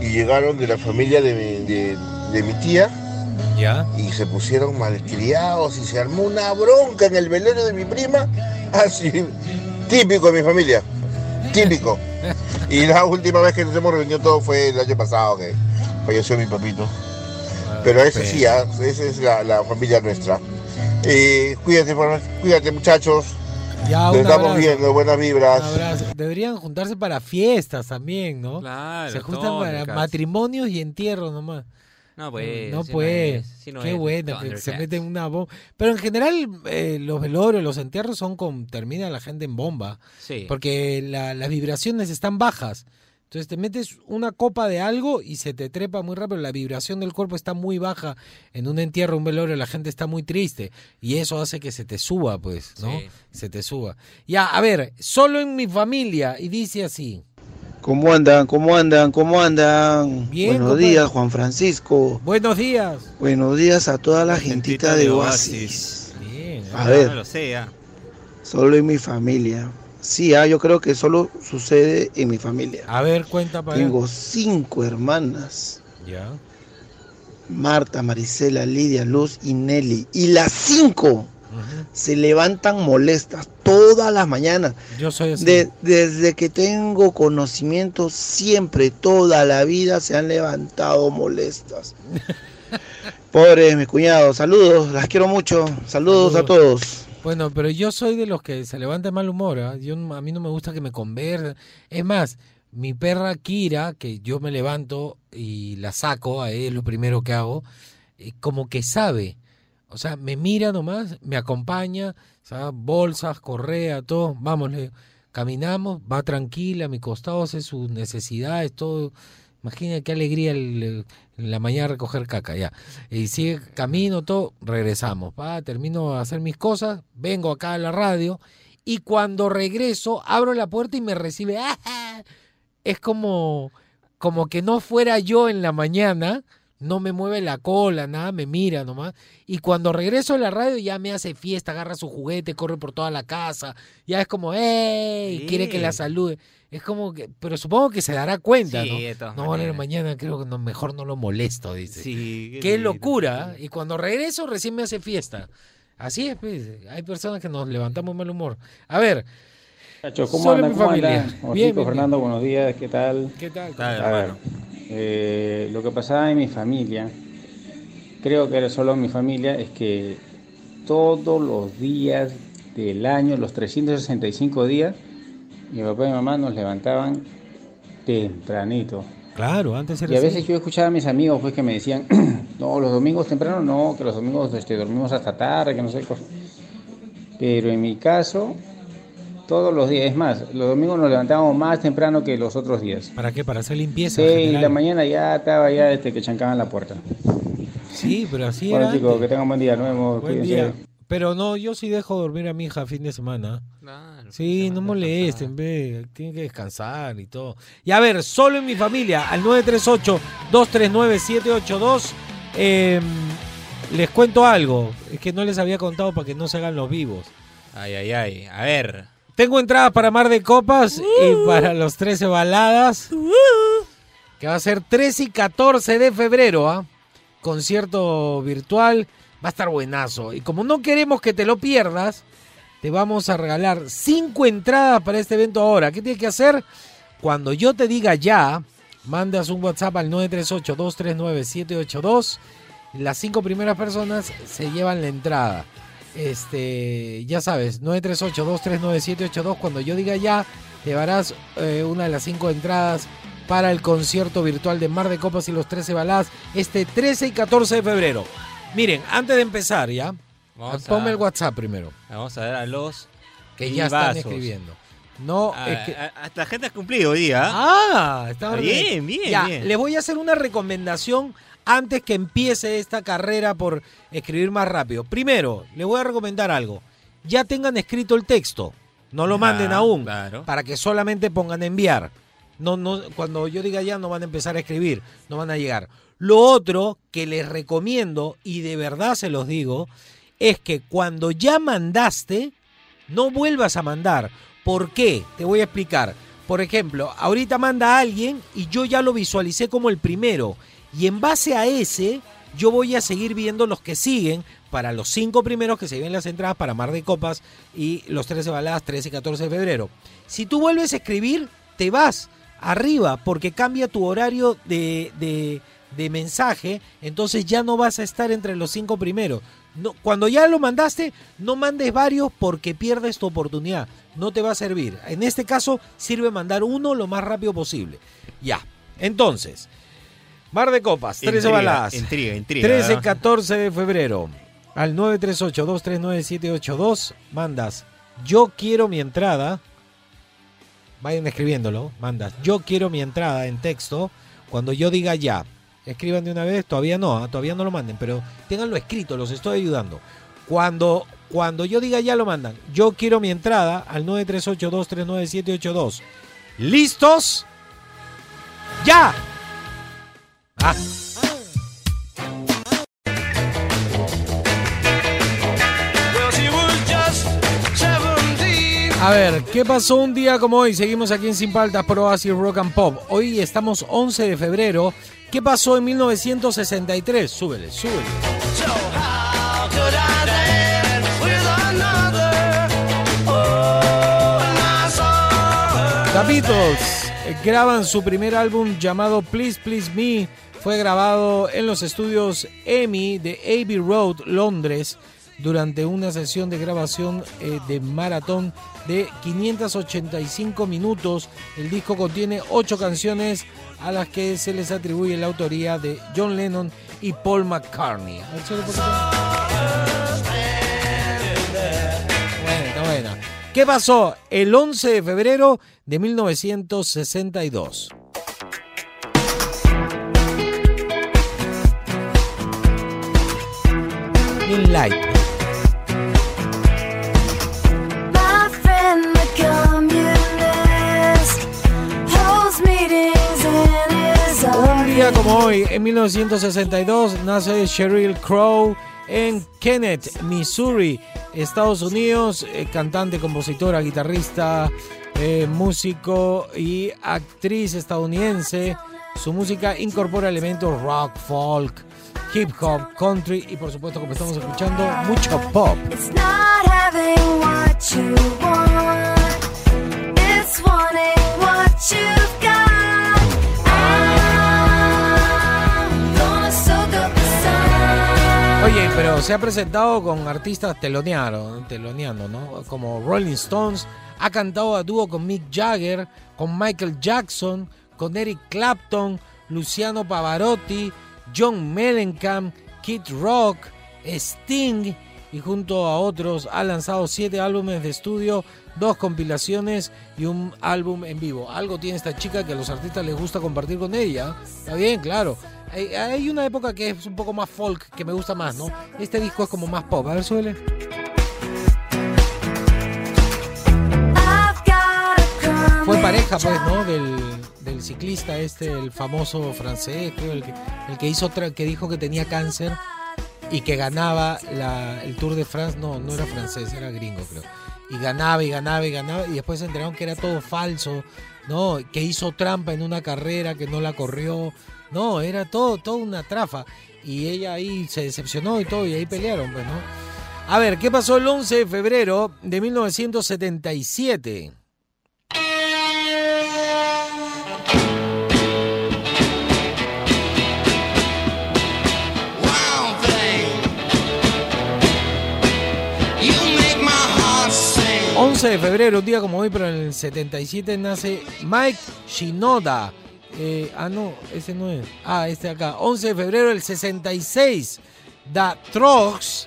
Speaker 7: y llegaron de la familia de, mi- de- de mi tía
Speaker 1: Ya.
Speaker 7: y se pusieron malcriados y se armó una bronca en el velorio de mi prima, así, típico de mi familia, típico. Y la última vez que nos hemos reunido todos fue el año pasado que falleció mi papito. Pero ese sí, ah, esa es la, la familia nuestra. Eh, cuídate, cuídate muchachos,
Speaker 1: Ya,
Speaker 7: nos estamos viendo, buenas vibras.
Speaker 1: Deberían juntarse para fiestas también, ¿no?
Speaker 2: Claro.
Speaker 1: Se juntan para matrimonios y entierros nomás.
Speaker 2: No, pues.
Speaker 1: no
Speaker 2: si
Speaker 1: puede.
Speaker 2: es, si no
Speaker 1: Qué bueno, que se meten una bomba. Pero en general, eh, los velorios, los entierros son con. termina la gente en bomba.
Speaker 2: Sí.
Speaker 1: Porque la- las vibraciones están bajas. Entonces te metes una copa de algo y se te trepa muy rápido. La vibración del cuerpo está muy baja. En un entierro, un velorio, la gente está muy triste. Y eso hace que se te suba, pues, ¿no?
Speaker 2: Sí.
Speaker 1: Se te suba. Ya, a ver, solo en mi familia. Y dice así.
Speaker 8: ¿Cómo andan? ¿Cómo andan? ¿Cómo andan?
Speaker 1: Bien,
Speaker 8: Buenos
Speaker 1: compadre.
Speaker 8: días, Juan Francisco.
Speaker 1: Buenos días.
Speaker 8: Buenos días a toda la gentita de Oasis.
Speaker 1: Bien.
Speaker 8: A ver,
Speaker 2: No lo sé,
Speaker 8: solo en mi familia. Sí, ah, yo creo que solo sucede en mi familia.
Speaker 1: A ver, cuenta para
Speaker 8: Tengo cinco hermanas.
Speaker 1: Ya.
Speaker 8: Marta, Marisela, Lidia, Luz y Nelly. Y las cinco se levantan molestas todas las mañanas.
Speaker 1: Yo soy así.
Speaker 8: De- desde que tengo conocimiento, siempre, toda la vida se han levantado molestas. Pobres mis cuñados, saludos, las quiero mucho, saludos,
Speaker 1: Saludos.
Speaker 8: a todos.
Speaker 1: Bueno, pero yo soy de los que se levanta de mal humor. ¿ah? Yo, a mí no me gusta que me conversen. Es más, mi perra Kira, que yo me levanto y la saco, a es lo primero que hago, eh, como que sabe. O sea, me mira nomás, me acompaña, bolsas, correa, todo. Vamos, le- caminamos, va tranquila, a mi costado hace sus necesidades, todo. Imagina qué alegría el- en la mañana recoger caca, ya. Y sigue camino, todo, regresamos. Va, termino de hacer mis cosas, vengo acá a la radio y cuando regreso abro la puerta y me recibe. ¡ah! Es como, como que no fuera yo en la mañana, no me mueve la cola, nada, me mira nomás. Y cuando regreso a la radio ya me hace fiesta, agarra su juguete, corre por toda la casa. Ya es como, ¡ey! Quiere que la
Speaker 2: Sí.
Speaker 1: salude. Es como que, pero supongo que se dará cuenta,
Speaker 2: Sí,
Speaker 1: ¿no?
Speaker 2: de todas
Speaker 1: No,
Speaker 2: maneras.
Speaker 1: mañana creo que no, mejor no lo molesto, dice.
Speaker 2: Sí,
Speaker 1: Qué locura. Y cuando regreso recién me hace fiesta. Así es, pues. Hay personas que nos levantamos mal humor. A ver,
Speaker 9: Muchachos, ¿cómo andan?
Speaker 1: mi
Speaker 9: ¿Cómo
Speaker 1: familia.
Speaker 9: andan?
Speaker 1: Bien, bien, bien.
Speaker 9: Fernando, buenos días, ¿qué tal?
Speaker 1: ¿qué tal?
Speaker 9: Ver,
Speaker 2: hermano.
Speaker 9: Eh, lo que pasaba en mi familia, creo que era solo en mi familia, es que todos los días del año, los 365 días, mi papá y mi mamá nos levantaban tempranito.
Speaker 1: Claro, antes era
Speaker 9: Y a
Speaker 1: así.
Speaker 9: veces yo escuchaba a mis amigos pues que me decían, no, los domingos temprano no, que los domingos este, dormimos hasta tarde, que no sé qué. Pero en mi caso, todos los días, es más, los domingos nos levantábamos más temprano que los otros días.
Speaker 1: ¿Para qué? Para hacer limpieza.
Speaker 9: Sí, y la mañana ya estaba ya este, que chancaban la puerta.
Speaker 1: Sí, pero así
Speaker 9: Bueno
Speaker 1: era
Speaker 9: chicos,
Speaker 1: antes.
Speaker 9: que tengan buen día, nos vemos.
Speaker 1: Buen
Speaker 9: cuídense.
Speaker 1: día. Pero no, yo sí dejo dormir a mi hija fin de semana. Sí, no molesten, ve, tienen que descansar y todo. Y a ver, solo en mi familia, al 938-239-782, eh, les cuento algo. Es que no les había contado para que no se hagan los vivos.
Speaker 2: Ay, ay, ay. A ver.
Speaker 1: Tengo entradas para Mar de Copas y para los 13 baladas. Que va a ser 13 y 14 de febrero, ¿ah? Concierto virtual. Va a estar buenazo. Y como no queremos que te lo pierdas, te vamos a regalar 5 entradas para este evento ahora. ¿Qué tienes que hacer? Cuando yo te diga ya, mandas un WhatsApp al 938-239-782. Las cinco primeras personas se llevan la entrada. Este, ya sabes, 938-239-782. Cuando yo diga ya, te darás eh, una de las cinco entradas para el concierto virtual de Mar de Copas y los 13 baladas este 13 y 14 de febrero. Miren, antes de empezar ya,
Speaker 2: Vamos
Speaker 1: ponme
Speaker 2: a-
Speaker 1: el WhatsApp primero,
Speaker 2: Vamos a ver a los
Speaker 1: que ya están escribiendo. No,
Speaker 2: Ah,
Speaker 1: es que...
Speaker 2: hasta gente ha cumplido hoy día.
Speaker 1: Ah, está
Speaker 2: Bien, bien,
Speaker 1: Ya,
Speaker 2: bien.
Speaker 1: les voy a hacer una recomendación antes que empiece esta carrera por escribir más rápido. Primero, les voy a recomendar algo. Ya tengan escrito el texto. No lo manden
Speaker 2: Ah,
Speaker 1: aún.
Speaker 2: claro.
Speaker 1: Para que solamente pongan enviar. No, no, cuando yo diga ya, no van a empezar a escribir. No van a llegar. Lo otro que les recomiendo, y de verdad se los digo, es que cuando ya mandaste, no vuelvas a mandar. ¿Por qué? Te voy a explicar. Por ejemplo, ahorita manda a alguien y yo ya lo visualicé como el primero. Y en base a ese, yo voy a seguir viendo los que siguen para los cinco primeros que se lleven las entradas para Mar de Copas y los 13 baladas 13 y 14 de febrero. Si tú vuelves a escribir, te vas arriba porque cambia tu horario de, de- de mensaje, entonces ya no vas a estar entre los cinco primeros. No, cuando ya lo mandaste, no mandes varios porque pierdes tu oportunidad. No te va a servir. En este caso, sirve mandar uno lo más rápido posible. Ya. Entonces, Mar de Copas, 13
Speaker 2: Intriga,
Speaker 1: baladas.
Speaker 2: intriga, intriga,
Speaker 1: 13
Speaker 2: ¿no?
Speaker 1: 14 de febrero. Al 938-239-782 mandas yo quiero mi entrada. Vayan escribiéndolo. Mandas yo quiero mi entrada en texto. Cuando yo diga ya. Escriban de una vez. Todavía no. ¿ah? Todavía no lo manden. Pero ténganlo escrito. Los estoy ayudando. Cuando, cuando yo diga ya lo mandan. Yo quiero mi entrada al 938-239-782. ¿Listos? ¡Ya! Ah. A ver, ¿qué pasó un día como hoy? Seguimos aquí en Sin Paltas por Oasis Rock and Pop. Hoy estamos 11 de febrero. ¿Qué pasó en 1963? Súbele, súbele. The eh, graban su primer álbum llamado Please Please Me. Fue grabado en los estudios EMI de Abbey Road, Londres, durante una sesión de grabación eh, de maratón de 585 minutos. El disco contiene ocho canciones a las que se les atribuye la autoría de John Lennon y Paul McCartney. Está buena. ¿Qué pasó el 11 de febrero de 1962? Un día como hoy, en 1962, nace Sheryl Crow en Kennett, Missouri, Estados Unidos, eh, cantante, compositora, guitarrista, eh, músico y actriz estadounidense. Su música incorpora elementos rock, folk, hip hop, country y por supuesto como estamos escuchando mucho pop.
Speaker 10: Oye,
Speaker 1: pero se ha presentado con artistas telonearon, teloneando, ¿no? Como Rolling Stones, ha cantado a dúo con Mick Jagger, con Michael Jackson, con Eric Clapton, Luciano Pavarotti, John Mellencamp, Kid Rock, Sting y junto a otros ha lanzado siete álbumes de estudio, dos compilaciones y un álbum en vivo. Algo tiene esta chica que a los artistas les gusta compartir con ella. Está bien, claro. Hay, una época que es un poco más folk, que me gusta más, ¿no? Este disco es como más pop. A ver, suele. Fue pareja, pues, ¿no? Del, del ciclista este, el famoso francés, creo, el que, el que hizo que dijo que tenía cáncer y que ganaba la- el Tour de France. No, no era francés, era gringo, creo. Y ganaba y ganaba y ganaba. Y después se enteraron que era todo falso, ¿no? Que hizo trampa en una carrera, que no la corrió. No, era todo, todo una trafa. Y ella ahí se decepcionó y todo, y ahí pelearon, pues, ¿no? A ver, ¿qué pasó el 11 de febrero de 1977? 11 de febrero, un día como hoy, pero en el 77 nace Mike Shinoda. Eh, ah, no, ese no es. Ah, este acá. 11 de febrero del 66. Da Trox.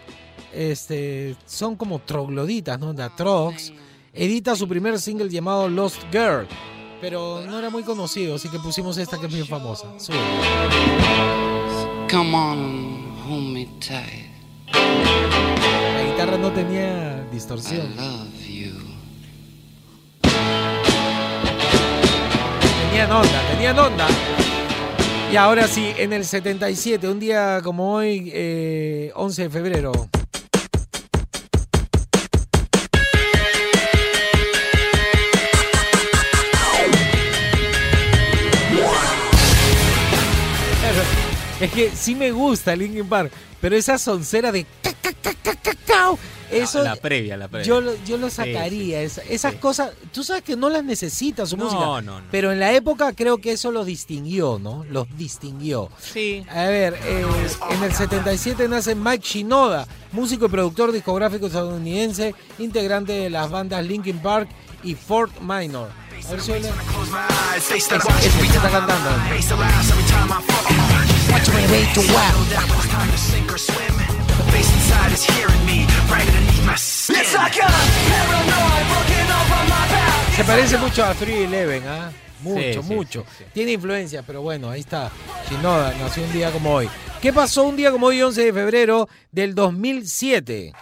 Speaker 1: Este, son como trogloditas, ¿no? Da Trox. Edita su primer single llamado Lost Girl. Pero no era muy conocido, así que pusimos esta que es bien famosa. Sube.
Speaker 11: Come on, hold me tight.
Speaker 1: La guitarra no tenía distorsión. Tenían onda, tenían onda. Y ahora sí, en el 77, un día como hoy, eh, 11 de febrero. Es que sí me gusta Linkin Park, pero esa soncera de eso
Speaker 2: la previa, la previa.
Speaker 1: yo lo, yo lo sacaría.
Speaker 2: sí,
Speaker 1: esa- esas
Speaker 2: sí.
Speaker 1: cosas, tú sabes que no las necesitas su
Speaker 2: No,
Speaker 1: música.
Speaker 2: no, no.
Speaker 1: Pero en la época creo que eso los distinguió, ¿no? Los distinguió.
Speaker 2: Sí.
Speaker 1: A ver, eh, en el 77 nace Mike Shinoda, músico y productor discográfico estadounidense, integrante de las bandas Linkin Park y Fort Minor. A ver si oye- Ese, ese que está cantando. Se parece mucho a Free Eleven, ¿ah? Mucho,
Speaker 2: Sí, sí,
Speaker 1: mucho.
Speaker 2: sí, sí.
Speaker 1: Tiene influencia, pero bueno, ahí está. Shinoda nació un día como hoy. ¿Qué pasó un día como hoy, 11 de febrero del 2007?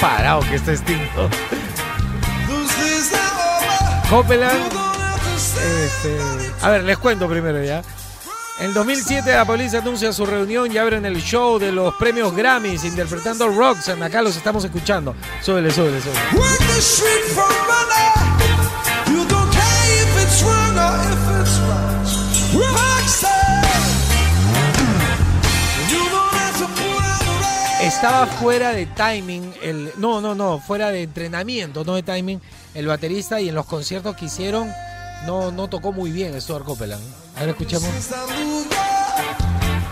Speaker 1: Parado que está extinto. Copeland. este, a ver, les cuento primero ya. En 2007 la policía anuncia su reunión y abren el show de los premios Grammys interpretando Roxanne. Acá los estamos escuchando. Súbele, súbele, súbele. Estaba fuera de timing, el, no, no, no, fuera de entrenamiento, no de timing, el baterista y en los conciertos que hicieron no, no tocó muy bien Stuart Copeland. A ver, escuchemos.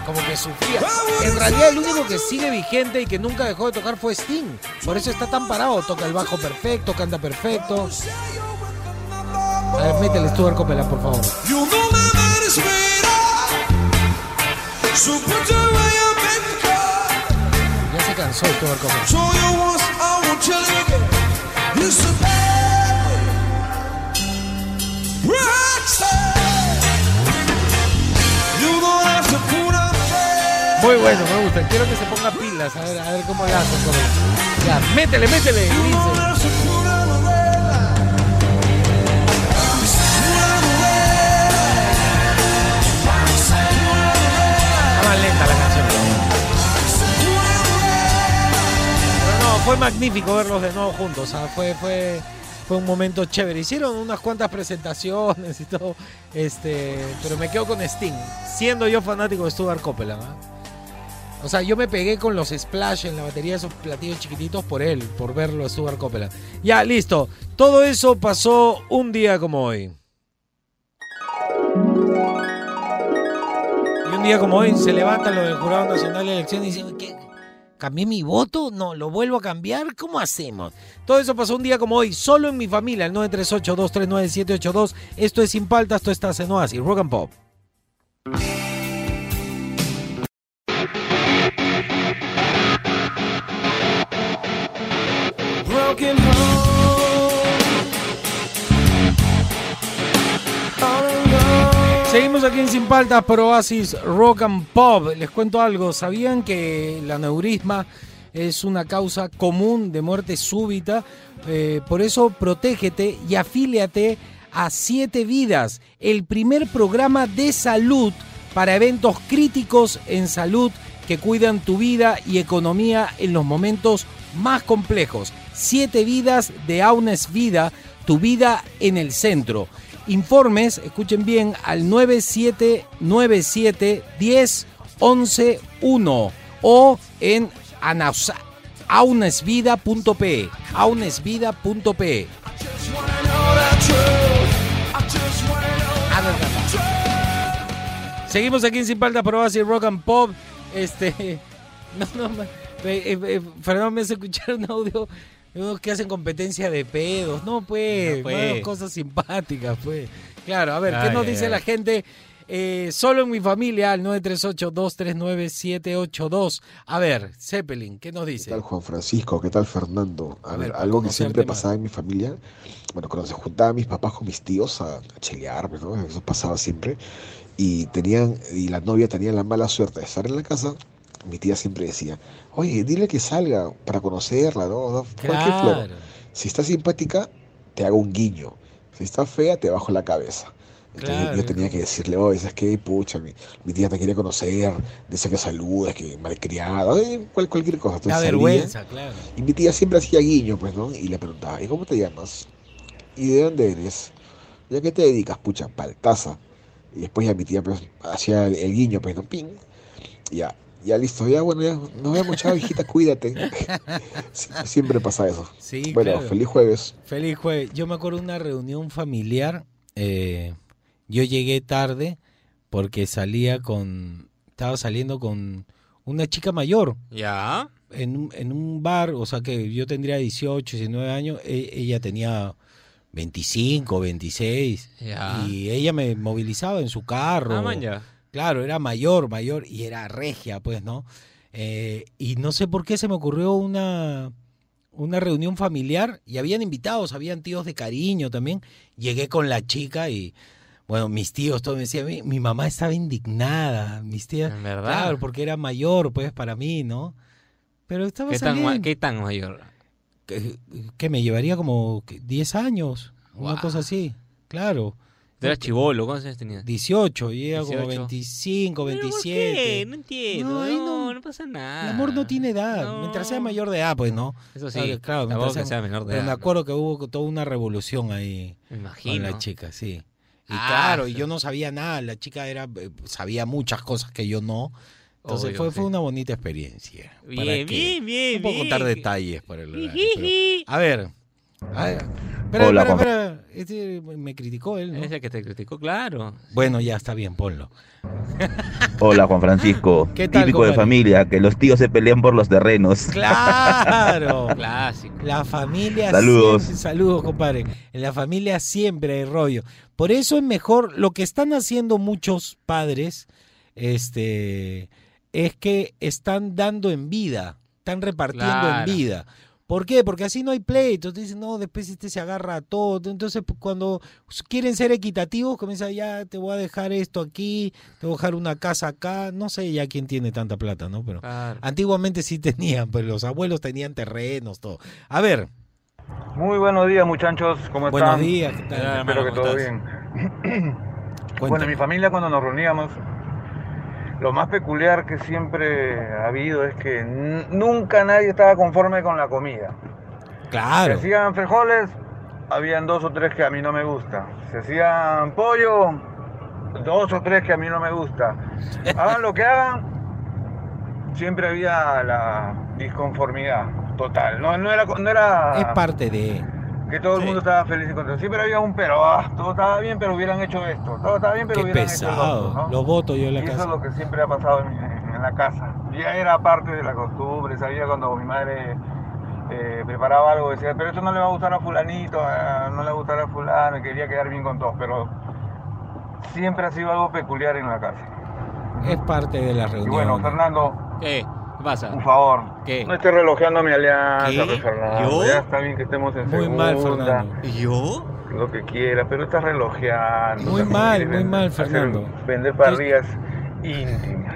Speaker 1: Como que sufría. En realidad el único que sigue vigente y que nunca dejó de tocar fue Sting. Por eso está tan parado. Toca el bajo perfecto, canta perfecto. A ver, métele Stuart Copeland, por favor. Cansó Stuart Copeland. Muy bueno, me gusta. Quiero que se ponga pilas. A ver, a ver cómo le. Copeland. Ya, métele, métele. Dice. Fue magnífico verlos de nuevo juntos. Fue, fue, fue un momento chévere. Hicieron unas cuantas presentaciones y todo, este, pero me quedo con Sting, siendo yo fanático de Stuart Copeland. ¿ah? O sea, yo me pegué con los splash en la batería de esos platillos chiquititos por él, por verlo a Stuart Copeland. Ya, listo. Todo eso pasó un día como hoy. Y un día como hoy se levantan los del Jurado Nacional de Elecciones y dicen, ¿qué? ¿Cambié mi voto? No, ¿lo vuelvo a cambiar? ¿Cómo hacemos? Todo eso pasó un día como hoy, solo en mi familia, el 938-239-782. Esto es Sin Paltas, esto está en Oasis, Rock and Pop. Seguimos aquí en Sin Paltas por Oasis Rock and Pop. Les cuento algo, ¿sabían que el aneurisma es una causa común de muerte súbita? Eh, por eso protégete y afíliate a Siete Vidas, el primer programa de salud para eventos críticos en salud que cuidan tu vida y economía en los momentos más complejos. Siete Vidas de Aunes Vida, tu vida en el centro. Informes, escuchen bien, al 9797 10 11 1 o en aunesvida.pe. aunesvida.pe. Seguimos aquí en Sin Palta por Oasis Rock and Pop. Este. No, no, ma- eh, eh, Fernando me hace escuchar un audio unos que hacen competencia de pedos. No, pues,
Speaker 2: No, pues.
Speaker 1: más cosas simpáticas, pues. Claro, a ver, ¿qué
Speaker 2: Ay,
Speaker 1: nos
Speaker 2: ay,
Speaker 1: dice
Speaker 2: ay.
Speaker 1: la gente? Eh, solo en mi familia, al 938-239-782. A ver, Zeppelin, ¿qué nos
Speaker 12: ¿Qué
Speaker 1: dice?
Speaker 12: tal Juan Francisco? ¿Qué tal Fernando? A,
Speaker 1: A
Speaker 12: ver, algo que siempre
Speaker 1: más.
Speaker 12: pasaba en mi familia, bueno, cuando se juntaban mis papás con mis tíos a, a chelear, ¿no? Eso pasaba siempre. Y tenían, y la novia tenía la mala suerte de estar en la casa. Mi tía siempre decía, oye, dile que salga para conocerla, ¿no? ¿no? Cualquier flor. Si está simpática, te hago un guiño. Si está fea, te bajo la cabeza. Entonces
Speaker 1: Claro.
Speaker 12: yo tenía que decirle, oye, ¿sabes qué? Pucha, mi, mi tía te quiere conocer, dice que saludas, que malcriada, eh, cual- cualquier cosa.
Speaker 1: La
Speaker 12: salía,
Speaker 1: vergüenza, claro.
Speaker 12: y mi tía siempre hacía guiño, pues, ¿no? Y le preguntaba, ¿y cómo te llamas? ¿Y de dónde eres? ¿Y a qué te dedicas? Pucha, paltaza. Y después ya mi tía pues, hacía el, el guiño, pues, ¿no? Ping. Y Ya, ya listo, ya, bueno, ya, nos vemos, chao, hijita, cuídate. Sie- siempre pasa eso.
Speaker 1: Sí,
Speaker 12: bueno,
Speaker 1: claro.
Speaker 12: feliz jueves.
Speaker 1: Feliz jueves. Yo me acuerdo de una reunión familiar. eh, yo llegué tarde porque salía con. Estaba saliendo con una chica mayor.
Speaker 2: ¿Ya?
Speaker 1: En un, en un bar, o sea que yo tendría 18, 19 años. e- ella tenía 25, 26.
Speaker 2: Ya.
Speaker 1: Y ella me movilizaba en su carro.
Speaker 2: Ah, man, ya.
Speaker 1: Claro, era mayor, mayor, y era regia, pues, ¿no? Eh, y no sé por qué se me ocurrió una, una reunión familiar y habían invitados, habían tíos de cariño también. Llegué con la chica y, bueno, mis tíos todos me decían, mi, mi mamá estaba indignada, mis tías.
Speaker 2: En verdad.
Speaker 1: Claro, porque era mayor, pues, para mí, ¿no? Pero estaba
Speaker 2: ¿Qué tan. ¿Qué tan mayor?
Speaker 1: que, que me llevaría como que 10 años, una cosa así, claro.
Speaker 2: Tú eras chivolo, ¿cuántos años tenías?
Speaker 1: 18, y ella como
Speaker 2: 18.
Speaker 1: 25,
Speaker 2: ¿Pero
Speaker 1: 27.
Speaker 2: por qué? No entiendo.
Speaker 1: No,
Speaker 2: No, no,
Speaker 1: no-
Speaker 2: pasa nada.
Speaker 1: El amor no tiene edad.
Speaker 2: No.
Speaker 1: Mientras sea mayor de edad, pues no.
Speaker 2: Eso sí,
Speaker 1: Claro, mientras
Speaker 2: que sea menor de
Speaker 1: pero
Speaker 2: edad,
Speaker 1: me
Speaker 2: ¿no?
Speaker 1: acuerdo que hubo toda una revolución ahí
Speaker 2: Me
Speaker 1: con
Speaker 2: imagino.
Speaker 1: la chica, sí. Y
Speaker 2: Ah,
Speaker 1: claro, y yo no sabía nada. La chica era eh, sabía muchas cosas que yo no. Entonces
Speaker 2: Obvio,
Speaker 1: fue,
Speaker 2: sí.
Speaker 1: fue una bonita experiencia. ¿Para
Speaker 2: Bien,
Speaker 1: qué?
Speaker 2: bien, bien,
Speaker 1: No puedo
Speaker 2: bien.
Speaker 1: contar detalles para el horario, pero-. A ver. A ver.
Speaker 2: Juan.
Speaker 1: espera. Este me criticó él, ¿no?
Speaker 2: Ese que te criticó, claro.
Speaker 1: Bueno, ya está bien, ponlo.
Speaker 13: Hola Juan Francisco,
Speaker 1: ¿Qué tal,
Speaker 13: típico de familia, que los tíos se pelean por los terrenos.
Speaker 1: Claro.
Speaker 2: Clásico.
Speaker 1: La familia
Speaker 13: Saludos.
Speaker 1: siempre- saludos, compadre. En la familia siempre hay rollo. Por eso es mejor, lo que están haciendo muchos padres, este, es que están dando en vida, están repartiendo
Speaker 2: Claro.
Speaker 1: en vida. ¿Por qué? Porque así no hay pleito. Te dicen, no, después este se agarra a todo. Entonces, cuando quieren ser equitativos, comienza ya, te voy a dejar esto aquí, te voy a dejar una casa acá. No sé ya quién tiene tanta plata, ¿no? Pero
Speaker 2: Claro.
Speaker 1: antiguamente sí tenían, pues los abuelos tenían terrenos, todo. A ver,
Speaker 14: Muy buenos días, muchachos. ¿Cómo
Speaker 1: Buenos
Speaker 14: están?
Speaker 1: días, ¿qué tal?
Speaker 14: Espero que
Speaker 1: ¿cómo
Speaker 14: todo
Speaker 1: estás?
Speaker 14: bien. Bueno, en mi familia cuando nos reuníamos, lo más peculiar que siempre ha habido es que nunca nadie estaba conforme con la comida.
Speaker 1: Claro.
Speaker 14: Se hacían frijoles, habían dos o tres que a mí no me gusta. Se hacían pollo, dos o tres que a mí no me gusta. Hagan lo que hagan, siempre había la disconformidad total. No, no era, no era
Speaker 1: Es parte de.
Speaker 14: Que todo el mundo estaba feliz y contento. Siempre había un pero, ah, todo estaba bien, pero hubieran hecho esto. Todo estaba bien, pero
Speaker 1: Qué
Speaker 14: hubieran hecho otro, ¿no?
Speaker 1: Los votos yo en la
Speaker 14: Y eso
Speaker 1: casa.
Speaker 14: es lo que siempre ha pasado en, en- en la casa. Ya era parte de la costumbre, sabía cuando mi madre eh, preparaba algo, decía, pero esto no le va a gustar a fulanito, no le va a gustar a fulano, y quería quedar bien con todos, pero siempre ha sido algo peculiar en la casa.
Speaker 1: Es parte de la
Speaker 14: Y
Speaker 1: reunión.
Speaker 14: bueno, Fernando,
Speaker 2: ¿Qué? ¿Qué pasa?
Speaker 14: por favor,
Speaker 2: ¿Qué?
Speaker 14: no estés relojeando mi alianza,
Speaker 2: ¿Qué?
Speaker 14: Fernando.
Speaker 2: ¿Yo?
Speaker 14: Ya está bien que estemos en
Speaker 1: Muy
Speaker 14: segunda.
Speaker 1: mal, Fernando.
Speaker 2: ¿Yo?
Speaker 14: Lo que quieras, pero estás relojeando.
Speaker 1: Muy mal, muy mal, Fernando.
Speaker 14: Vender parrillas íntimas.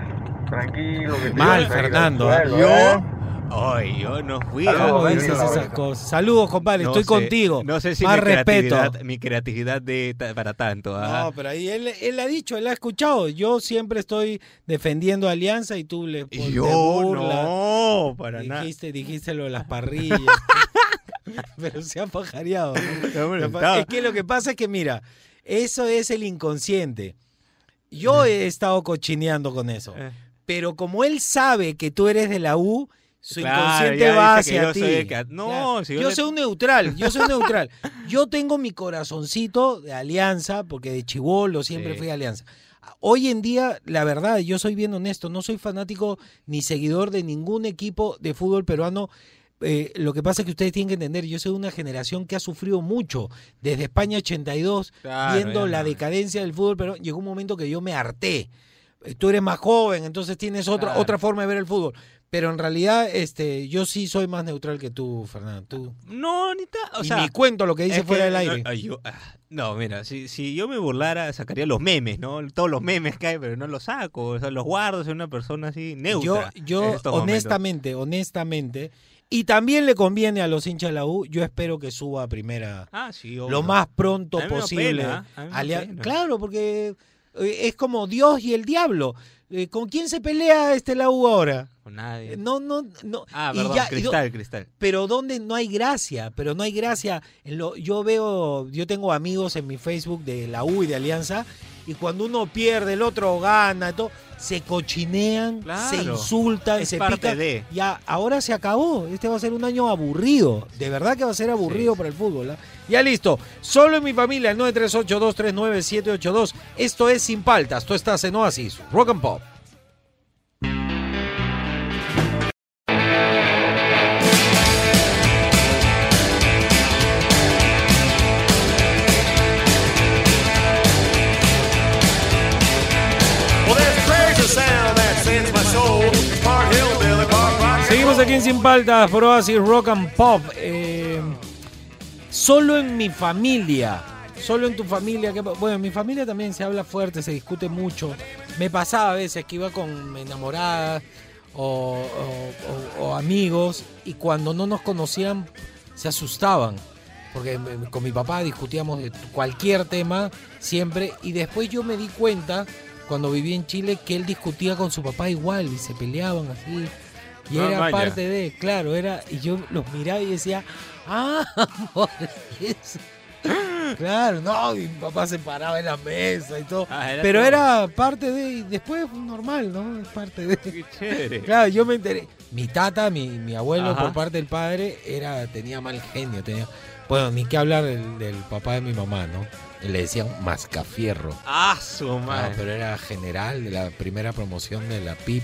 Speaker 14: Tranquilo, que te
Speaker 1: Mal,
Speaker 14: a
Speaker 1: Fernando.
Speaker 14: suelo,
Speaker 1: ¿Yo?
Speaker 2: Ay, yo no fui.
Speaker 14: Saludos,
Speaker 1: ¿Cómo
Speaker 14: Benny,
Speaker 1: dices
Speaker 14: la
Speaker 1: esas cosas? Saludos, compadre.
Speaker 2: No
Speaker 1: Estoy
Speaker 2: sé-
Speaker 1: contigo.
Speaker 2: No sé si
Speaker 1: Más
Speaker 2: mi
Speaker 1: respeto.
Speaker 2: creatividad, mi creatividad de, para tanto. ¿ah?
Speaker 1: No, pero ahí él, él ha dicho, él ha escuchado. Yo siempre estoy defendiendo a Alianza y tú le
Speaker 2: yo
Speaker 1: burlas.
Speaker 2: no, para nada.
Speaker 1: dijiste, dijiste lo de las parrillas. pero se ha pajareado. Es que lo que pasa es que, mira, eso es el inconsciente. Yo he estado cochineando con eso.
Speaker 2: Eh.
Speaker 1: Pero como él sabe que tú eres de la U, su
Speaker 2: Claro,
Speaker 1: inconsciente va hacia
Speaker 2: yo
Speaker 1: ti.
Speaker 2: soy No,
Speaker 1: Claro.
Speaker 2: si yo
Speaker 1: yo
Speaker 2: le-
Speaker 1: soy un neutral, yo soy neutral. Yo tengo mi corazoncito de alianza, porque de chivolo siempre
Speaker 2: Sí.
Speaker 1: fui alianza. Hoy en día, la verdad, yo soy bien honesto, no soy fanático ni seguidor de ningún equipo de fútbol peruano. Eh, lo que pasa es que ustedes tienen que entender, yo soy de una generación que ha sufrido mucho desde España 82,
Speaker 2: Claro,
Speaker 1: viendo la decadencia del fútbol peruano. Llegó un momento que yo me harté. Tú eres más joven, entonces tienes otra,
Speaker 2: Claro.
Speaker 1: otra forma de ver el fútbol. Pero en realidad, este, yo sí soy más neutral que tú, Fernando. Tú.
Speaker 2: No, ni ta- o
Speaker 1: y
Speaker 2: sea,
Speaker 1: ni cuento lo que dice fuera
Speaker 2: que
Speaker 1: del aire.
Speaker 2: No, yo- ah, no, mira, si, si yo me burlara, sacaría los memes, ¿no? Todos los memes que hay, pero no los saco. O sea, los guardo, soy una persona así
Speaker 1: yo,
Speaker 2: neutra.
Speaker 1: yo
Speaker 2: momentos.
Speaker 1: honestamente, honestamente, y también le conviene a los hinchas de la U, yo espero que suba a primera
Speaker 2: Ah, sí, obvio.
Speaker 1: lo más pronto
Speaker 2: A mí me da
Speaker 1: posible.
Speaker 2: pena, a mí me da
Speaker 1: Alia-
Speaker 2: pena.
Speaker 1: Claro, porque eh, es como Dios y el diablo. Eh, ¿Con quién se pelea este la U ahora?
Speaker 2: Con nadie.
Speaker 1: Eh, No, no, no.
Speaker 2: Ah, perdón,
Speaker 1: ya-
Speaker 2: cristal, cristal.
Speaker 1: pero donde no hay gracia, pero no hay gracia. En lo, yo veo, yo tengo amigos en mi Facebook de la U y de Alianza, y cuando uno pierde, el otro gana, y todo, se cochinean,
Speaker 2: Claro.
Speaker 1: se insultan, se pican.
Speaker 2: de.
Speaker 1: Ya, ahora se acabó. Este va a ser un año aburrido. De verdad que va a ser aburrido para el fútbol. ¿ah? Ya listo. Solo en mi familia, el 938-239-782. Esto es Sin Paltas. Tú estás en Oasis. Rock and Pop. Aquí en Sin Paltas por Oasis Rock and Pop. Eh, solo en mi familia. Solo en tu familia. que- bueno, en mi familia también se habla fuerte, se discute mucho. Me pasaba a veces que iba con mi enamorada o, o- o- o amigos y cuando no nos conocían se asustaban. Porque con mi papá discutíamos de cualquier tema siempre y después yo me di cuenta cuando viví en Chile que él discutía con su papá igual y se peleaban así. Y
Speaker 2: Ah,
Speaker 1: era
Speaker 2: vaya.
Speaker 1: parte de, claro, era, y yo los miraba y decía, ah, por eso. Claro, no, mi papá se paraba en la mesa y todo.
Speaker 2: Ah, era
Speaker 1: pero
Speaker 2: todo.
Speaker 1: era parte de, y después normal, ¿no? Es parte de.
Speaker 2: Qué chévere.
Speaker 1: Claro, yo me enteré. Mi tata, mi, mi abuelo
Speaker 2: Ajá.
Speaker 1: por parte del padre, era, tenía mal genio, tenía. Bueno, ni que hablar del, del papá de mi mamá, ¿no? Le decían mascafierro.
Speaker 2: Ah, su
Speaker 1: Ah,
Speaker 2: madre.
Speaker 1: pero era general de la primera promoción de la PIP,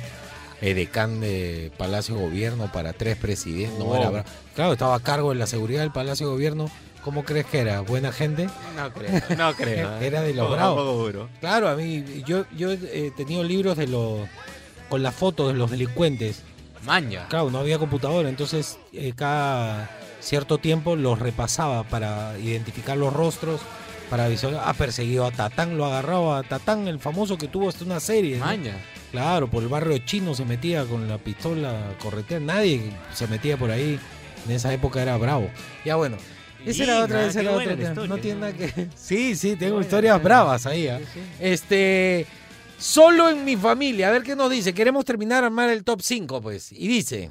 Speaker 1: edecán de Palacio de Gobierno para tres presidentes. No,
Speaker 2: Wow.
Speaker 1: era claro, estaba a cargo de la seguridad del Palacio de Gobierno. ¿Cómo crees que era? ¿Buena gente?
Speaker 2: No creo, no creo. ¿eh?
Speaker 1: Era de los bravos. Claro, a mí, yo, yo he tenido libros de los con las fotos de los delincuentes.
Speaker 2: Maña.
Speaker 1: Claro, no había computadora, entonces eh, cada cierto tiempo los repasaba para identificar los rostros, para visualizar. Ha perseguido a Tatán, lo agarraba a Tatán, el famoso que tuvo hasta una serie. ¿no?
Speaker 2: Maña.
Speaker 1: Claro, por el barrio chino se metía con la pistola corretea. Nadie se metía por ahí. En esa época era bravo. Ya bueno. Esa era otra, esa era otra.
Speaker 2: historia,
Speaker 1: no tiene nada que. Sí, sí, tengo
Speaker 2: buena
Speaker 1: historias
Speaker 2: historia.
Speaker 1: bravas ahí. ¿ah? Este. Solo en mi familia. A ver qué nos dice. Queremos terminar a armar el top 5, pues. Y dice.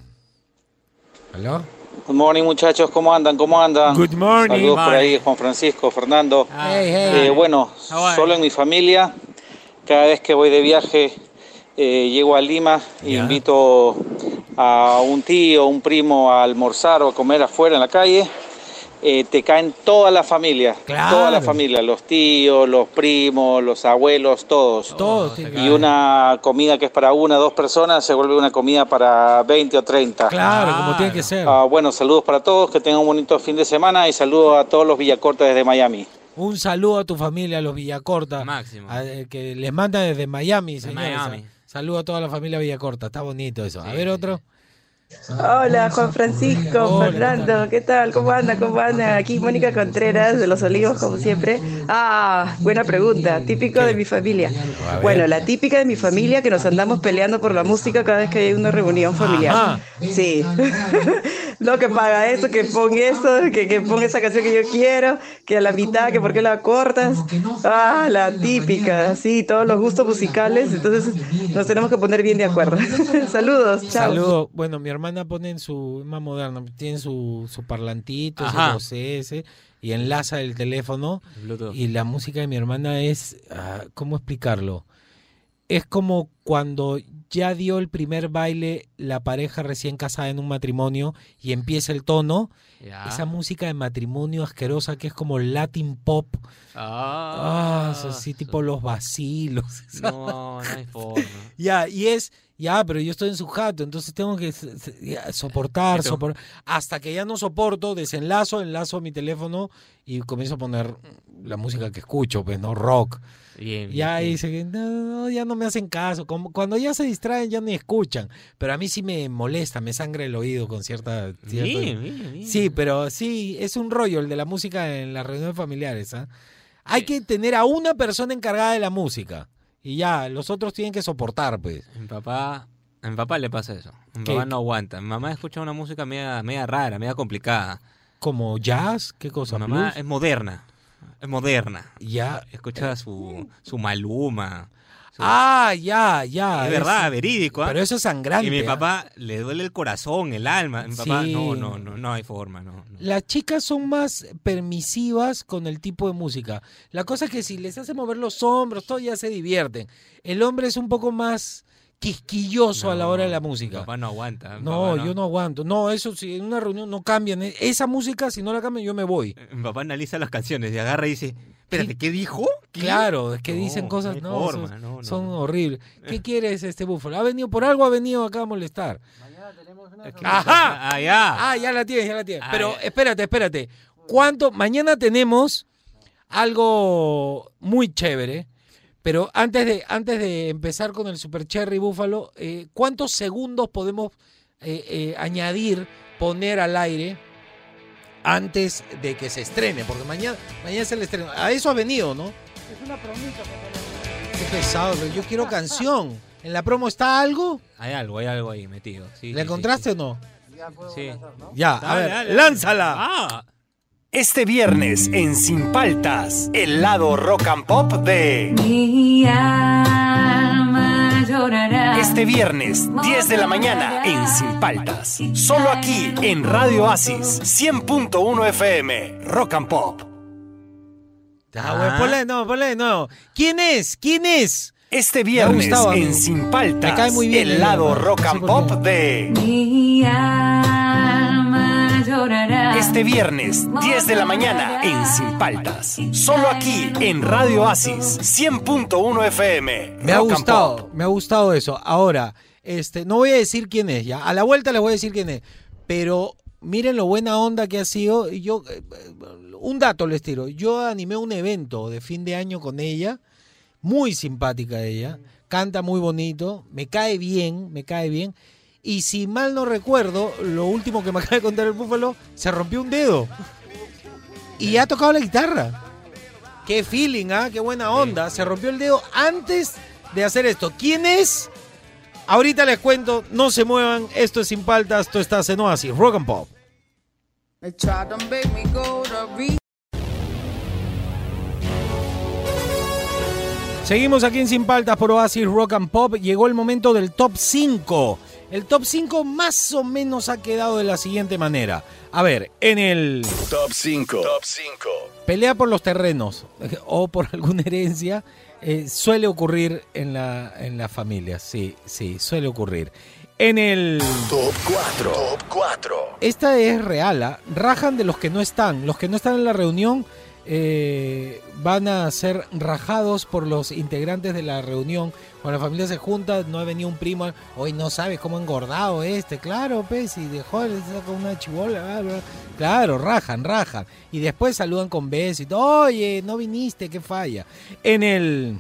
Speaker 1: ¿Aló?
Speaker 15: Good morning muchachos, ¿cómo andan? ¿Cómo andan?
Speaker 1: Good morning.
Speaker 15: Saludos por ahí, Juan Francisco, Fernando.
Speaker 1: Hey, hey.
Speaker 15: Eh, bueno, solo en mi familia, cada vez que voy de viaje, eh, llego a Lima
Speaker 1: Ya.
Speaker 15: invito a un tío, un primo a almorzar o a comer afuera en la calle. Eh, te caen toda la familia,
Speaker 1: Claro.
Speaker 15: toda la familia, los tíos, los primos, los abuelos, todos.
Speaker 1: Todos
Speaker 15: Y una comida que es para una, dos personas se vuelve una comida para 20 o 30.
Speaker 1: Claro, como tiene que ser.
Speaker 15: Ah, bueno, saludos para todos, que tengan un bonito fin de semana y saludos a todos los Villacorta desde Miami.
Speaker 1: Un saludo a tu familia, a los Villacorta.
Speaker 2: Máximo.
Speaker 1: a- eh, que les manda desde Miami, señores.
Speaker 2: Miami.
Speaker 1: Saludo a toda la familia Villacorta. Está bonito eso. A ver otro.
Speaker 16: Hola Juan Francisco, Fernando, ¿qué tal? ¿Cómo andan? ¿Cómo andan? Aquí Mónica Contreras de Los Olivos, como siempre. Ah, buena pregunta, típico de mi familia. Bueno, la típica de mi familia que nos andamos peleando por la música cada vez que hay una reunión familiar. Sí. No que paga eso, que ponga eso, que, que ponga esa canción que yo quiero, que a la mitad, que por qué la cortas. Ah, la típica, sí, todos los gustos musicales, entonces nos tenemos que poner bien de acuerdo. Saludos, chao.
Speaker 1: Saludo. Bueno, mi hermana pone en su, es más moderna, tiene su, su parlantito,
Speaker 2: Ajá.
Speaker 1: Bose ese, y enlaza el teléfono.
Speaker 2: Bluetooth.
Speaker 1: Y la música de mi hermana es, ah, ¿cómo explicarlo? Es como cuando ya dio el primer baile la pareja recién casada en un matrimonio y empieza el tono, esa música de matrimonio asquerosa que es como Latin pop. Ah,
Speaker 2: Ah,
Speaker 1: eso sí, tipo los vacilos.
Speaker 2: No, no hay forma.
Speaker 1: ya, y es, ya, pero yo estoy en su jato, entonces tengo que soportar, soportar. Hasta que ya no soporto, desenlazo, enlazo mi teléfono y comienzo a poner la música que escucho, pues, ¿no? Rock.
Speaker 2: Bien,
Speaker 1: Ya
Speaker 2: bien.
Speaker 1: dice que no, no, ya no me hacen caso. Como cuando ya se distraen, ya ni escuchan. Pero a mí sí me molesta, me sangra el oído con cierta. cierto-
Speaker 2: Bien, bien, bien.
Speaker 1: Sí, pero sí, es un rollo el de la música en las reuniones familiares. ¿ah? Hay que tener a una persona encargada de la música. Y ya, los otros tienen que soportar, pues.
Speaker 2: Mi papá, a mi papá le pasa eso. Mi
Speaker 1: ¿Qué?
Speaker 2: papá no aguanta. Mi mamá escucha una música media, media rara, media complicada.
Speaker 1: ¿Como jazz? ¿Qué cosa?
Speaker 2: Mi mamá
Speaker 1: ¿Blues?
Speaker 2: es moderna. Es moderna.
Speaker 1: Ya.
Speaker 2: Escucha su, su maluma. su-
Speaker 1: Ah, ya, ya.
Speaker 2: es verdad, verídico. ¿ah?
Speaker 1: Pero eso es sangrante.
Speaker 2: Y mi
Speaker 1: ¿ah?
Speaker 2: papá le duele el corazón, el alma. Mi papá,
Speaker 1: Sí.
Speaker 2: no, no, no, no hay forma, no. no.
Speaker 1: Las chicas son más permisivas con el tipo de música. La cosa es que si les hace mover los hombros, todo ya se divierten. El hombre es un poco más quisquilloso a la hora de la
Speaker 2: Mi
Speaker 1: música.
Speaker 2: papá no aguanta.
Speaker 1: No,
Speaker 2: papá
Speaker 1: yo no aguanto. No, eso si en una reunión no cambian. eh, Esa música, si no la cambian, yo me voy.
Speaker 2: Mi papá analiza las canciones y agarra y dice, espérate, ¿qué dijo? ¿Qué?
Speaker 1: Claro, es que
Speaker 2: No,
Speaker 1: dicen cosas, no,
Speaker 2: forma,
Speaker 1: son,
Speaker 2: no, no,
Speaker 1: son
Speaker 2: no.
Speaker 1: horribles. ¿Qué quieres este búfalo? ¿Ha venido por algo? ¿Ha venido acá a molestar?
Speaker 2: Es que-
Speaker 1: Ajá.
Speaker 2: Ah, ya.
Speaker 1: Ah, ya la tienes, ya la tienes.
Speaker 2: Ah,
Speaker 1: Pero
Speaker 2: ya.
Speaker 1: espérate, espérate. ¿Cuánto? Mañana tenemos algo muy chévere. Pero antes de, antes de empezar con el Super Cherry Búfalo, eh, ¿cuántos segundos podemos eh, eh, añadir, poner al aire antes de que se estrene? Porque mañana, mañana es el estreno. A eso ha venido, ¿no?
Speaker 16: Es una promesa.
Speaker 1: Qué pesado, pero yo quiero canción. ¿En la promo está algo?
Speaker 2: Hay algo, hay algo ahí metido. Sí,
Speaker 1: ¿La
Speaker 2: sí,
Speaker 1: encontraste o no?
Speaker 2: Sí.
Speaker 1: Ya, a
Speaker 2: Dale,
Speaker 1: ver,
Speaker 2: dale, dale.
Speaker 1: lánzala.
Speaker 2: Ah,
Speaker 17: Este viernes en Sin Paltas, el lado rock and pop de...
Speaker 10: Mi alma llorará.
Speaker 17: Este viernes, 10 de la mañana en Sin Paltas. Solo aquí en Radio Oasis, 100.1 FM, Rock and Pop.
Speaker 1: Ah, güey, ponle, no, ponle, no. ¿Quién es? ¿Quién es?
Speaker 17: Este viernes en Sin Paltas,
Speaker 1: Me cae muy bien
Speaker 17: el
Speaker 1: ella,
Speaker 17: lado rock and pop de...
Speaker 10: Mi alma llorará.
Speaker 17: Este viernes, 10 de la mañana en Sin Paltas. Solo aquí en Radio Oasis, 100.1 FM.
Speaker 1: Me ha gustado, me ha gustado eso. Ahora, este, no voy a decir quién es, ya. A la vuelta les voy a decir quién es. Pero miren lo buena onda que ha sido. Yo, eh, un dato les tiro. Yo animé un evento de fin de año con ella. Muy simpática ella. Canta muy bonito. Me cae bien, me cae bien. Y si mal no recuerdo, lo último que me acaba de contar el búfalo, se rompió un dedo. Y ha tocado la guitarra. Qué feeling, ¿ah? Qué buena onda. Se rompió el dedo antes de hacer esto. ¿Quién es? Ahorita les cuento, no se muevan. Esto es Sin Paltas, esto está en Oasis, Rock and Pop. Seguimos aquí en Sin Paltas por Oasis Rock and Pop. Llegó el momento del top 5. El top 5 más o menos ha quedado de la siguiente manera. A ver, en el
Speaker 3: Top 5. Top 5.
Speaker 1: pelea por los terrenos o por alguna herencia eh, suele ocurrir en la, en la familia. Sí, sí, suele ocurrir. En el
Speaker 3: Top 4. Top 4.
Speaker 1: esta es real, ¿ah? rajan de los que no están. Los que no están en la reunión eh, van a ser rajados por los integrantes de la reunión. Cuando la familia se junta, no ha venido un primo, hoy no sabes cómo ha engordado este, claro, pues, y dejó saca una chibola, claro, rajan, rajan. Y después saludan con besos oye, no viniste, qué falla. En el...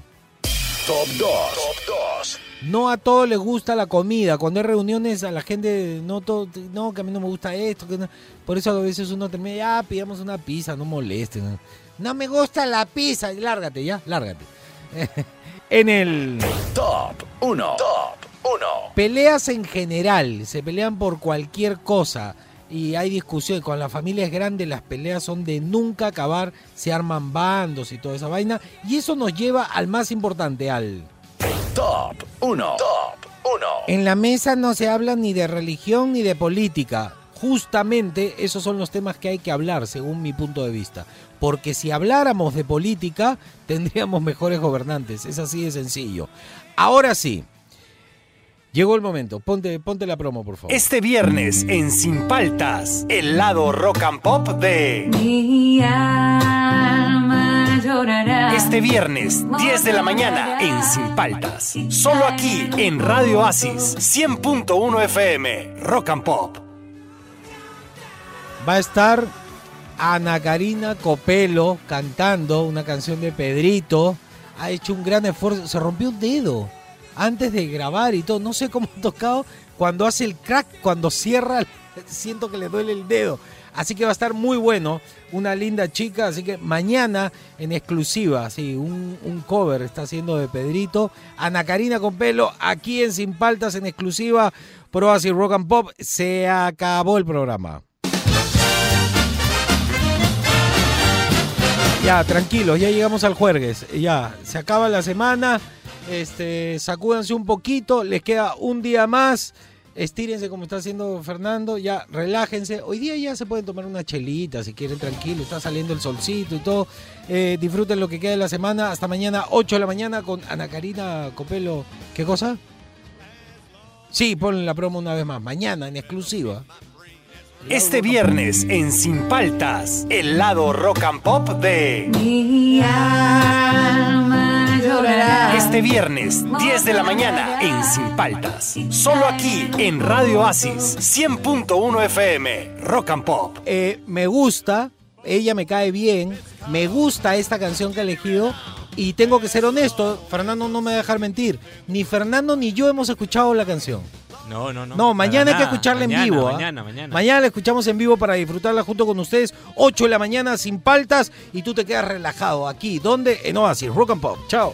Speaker 3: Top 2. Top 2.
Speaker 1: No a todos les gusta la comida. Cuando hay reuniones a la gente, no todo, no, que a mí no me gusta esto. Que no- Por eso a veces uno termina, ya, pidamos una pizza, no molesten. No me gusta la pizza. Lárgate, ya, lárgate. en el...
Speaker 3: Top 1. Top 1.
Speaker 1: Peleas en general, se pelean por cualquier cosa y hay discusión. Cuando la familia es grande, las peleas son de nunca acabar, se arman bandos y toda esa vaina. Y eso nos lleva al más importante, al...
Speaker 3: Top 1. Top 1.
Speaker 1: En la mesa no se habla ni de religión ni de política. Justamente esos son los temas que hay que hablar, según mi punto de vista. Porque si habláramos de política, tendríamos mejores gobernantes. Es así de sencillo. Ahora sí. Llegó el momento. Ponte, ponte la promo, por favor.
Speaker 17: Este viernes en Sin Paltas, el lado rock and pop de...
Speaker 10: Mi alma llorará.
Speaker 17: Este viernes, 10 de la mañana en Sin Paltas. Solo aquí en Radio Oasis 100.1 FM, Rock and Pop.
Speaker 1: Va a estar Ana Karina Copelo cantando una canción de Pedrito. Ha hecho un gran esfuerzo. Se rompió un dedo antes de grabar y todo. No sé cómo ha tocado. Cuando hace el crack, cuando cierra, siento que le duele el dedo. Así que va a estar muy bueno. Una linda chica. Así que mañana en exclusiva, sí, un, un cover está haciendo de Pedrito. Ana Karina Copelo aquí en Sin Paltas en exclusiva. Pro así Rock and Pop. Se acabó el programa. Ya, tranquilos, ya llegamos al jueves. Ya, se acaba la semana. Este, sacúdanse un poquito, les queda un día más. Estírense como está haciendo Fernando, ya relájense. Hoy día ya se pueden tomar una chelita si quieren tranquilo, está saliendo el solcito y todo. Eh, disfruten lo que queda de la semana. Hasta mañana, 8 de la mañana con Ana Karina Copelo. ¿Qué cosa? Sí, ponen la promo una vez más. Mañana en exclusiva.
Speaker 17: Este viernes en Sin Paltas, el lado rock and pop de...
Speaker 10: Mi alma
Speaker 17: Este viernes, 10 de la mañana en Sin Paltas. Solo aquí en Radio Oasis 100.1 FM, Rock and Pop.
Speaker 1: Eh, me gusta, ella me cae bien, me gusta esta canción que ha elegido y tengo que ser honesto, Fernando no me va a dejar mentir, ni Fernando ni yo hemos escuchado la canción.
Speaker 2: No, no, no.
Speaker 1: No, mañana hay que escucharla en
Speaker 2: Mañana,
Speaker 1: vivo. ¿ah?
Speaker 2: Mañana, mañana.
Speaker 1: Mañana la escuchamos en vivo para disfrutarla junto con ustedes. 8 de la mañana sin paltas y tú te quedas relajado aquí. ¿Dónde? En Oasis, Rock and Pop. Chao.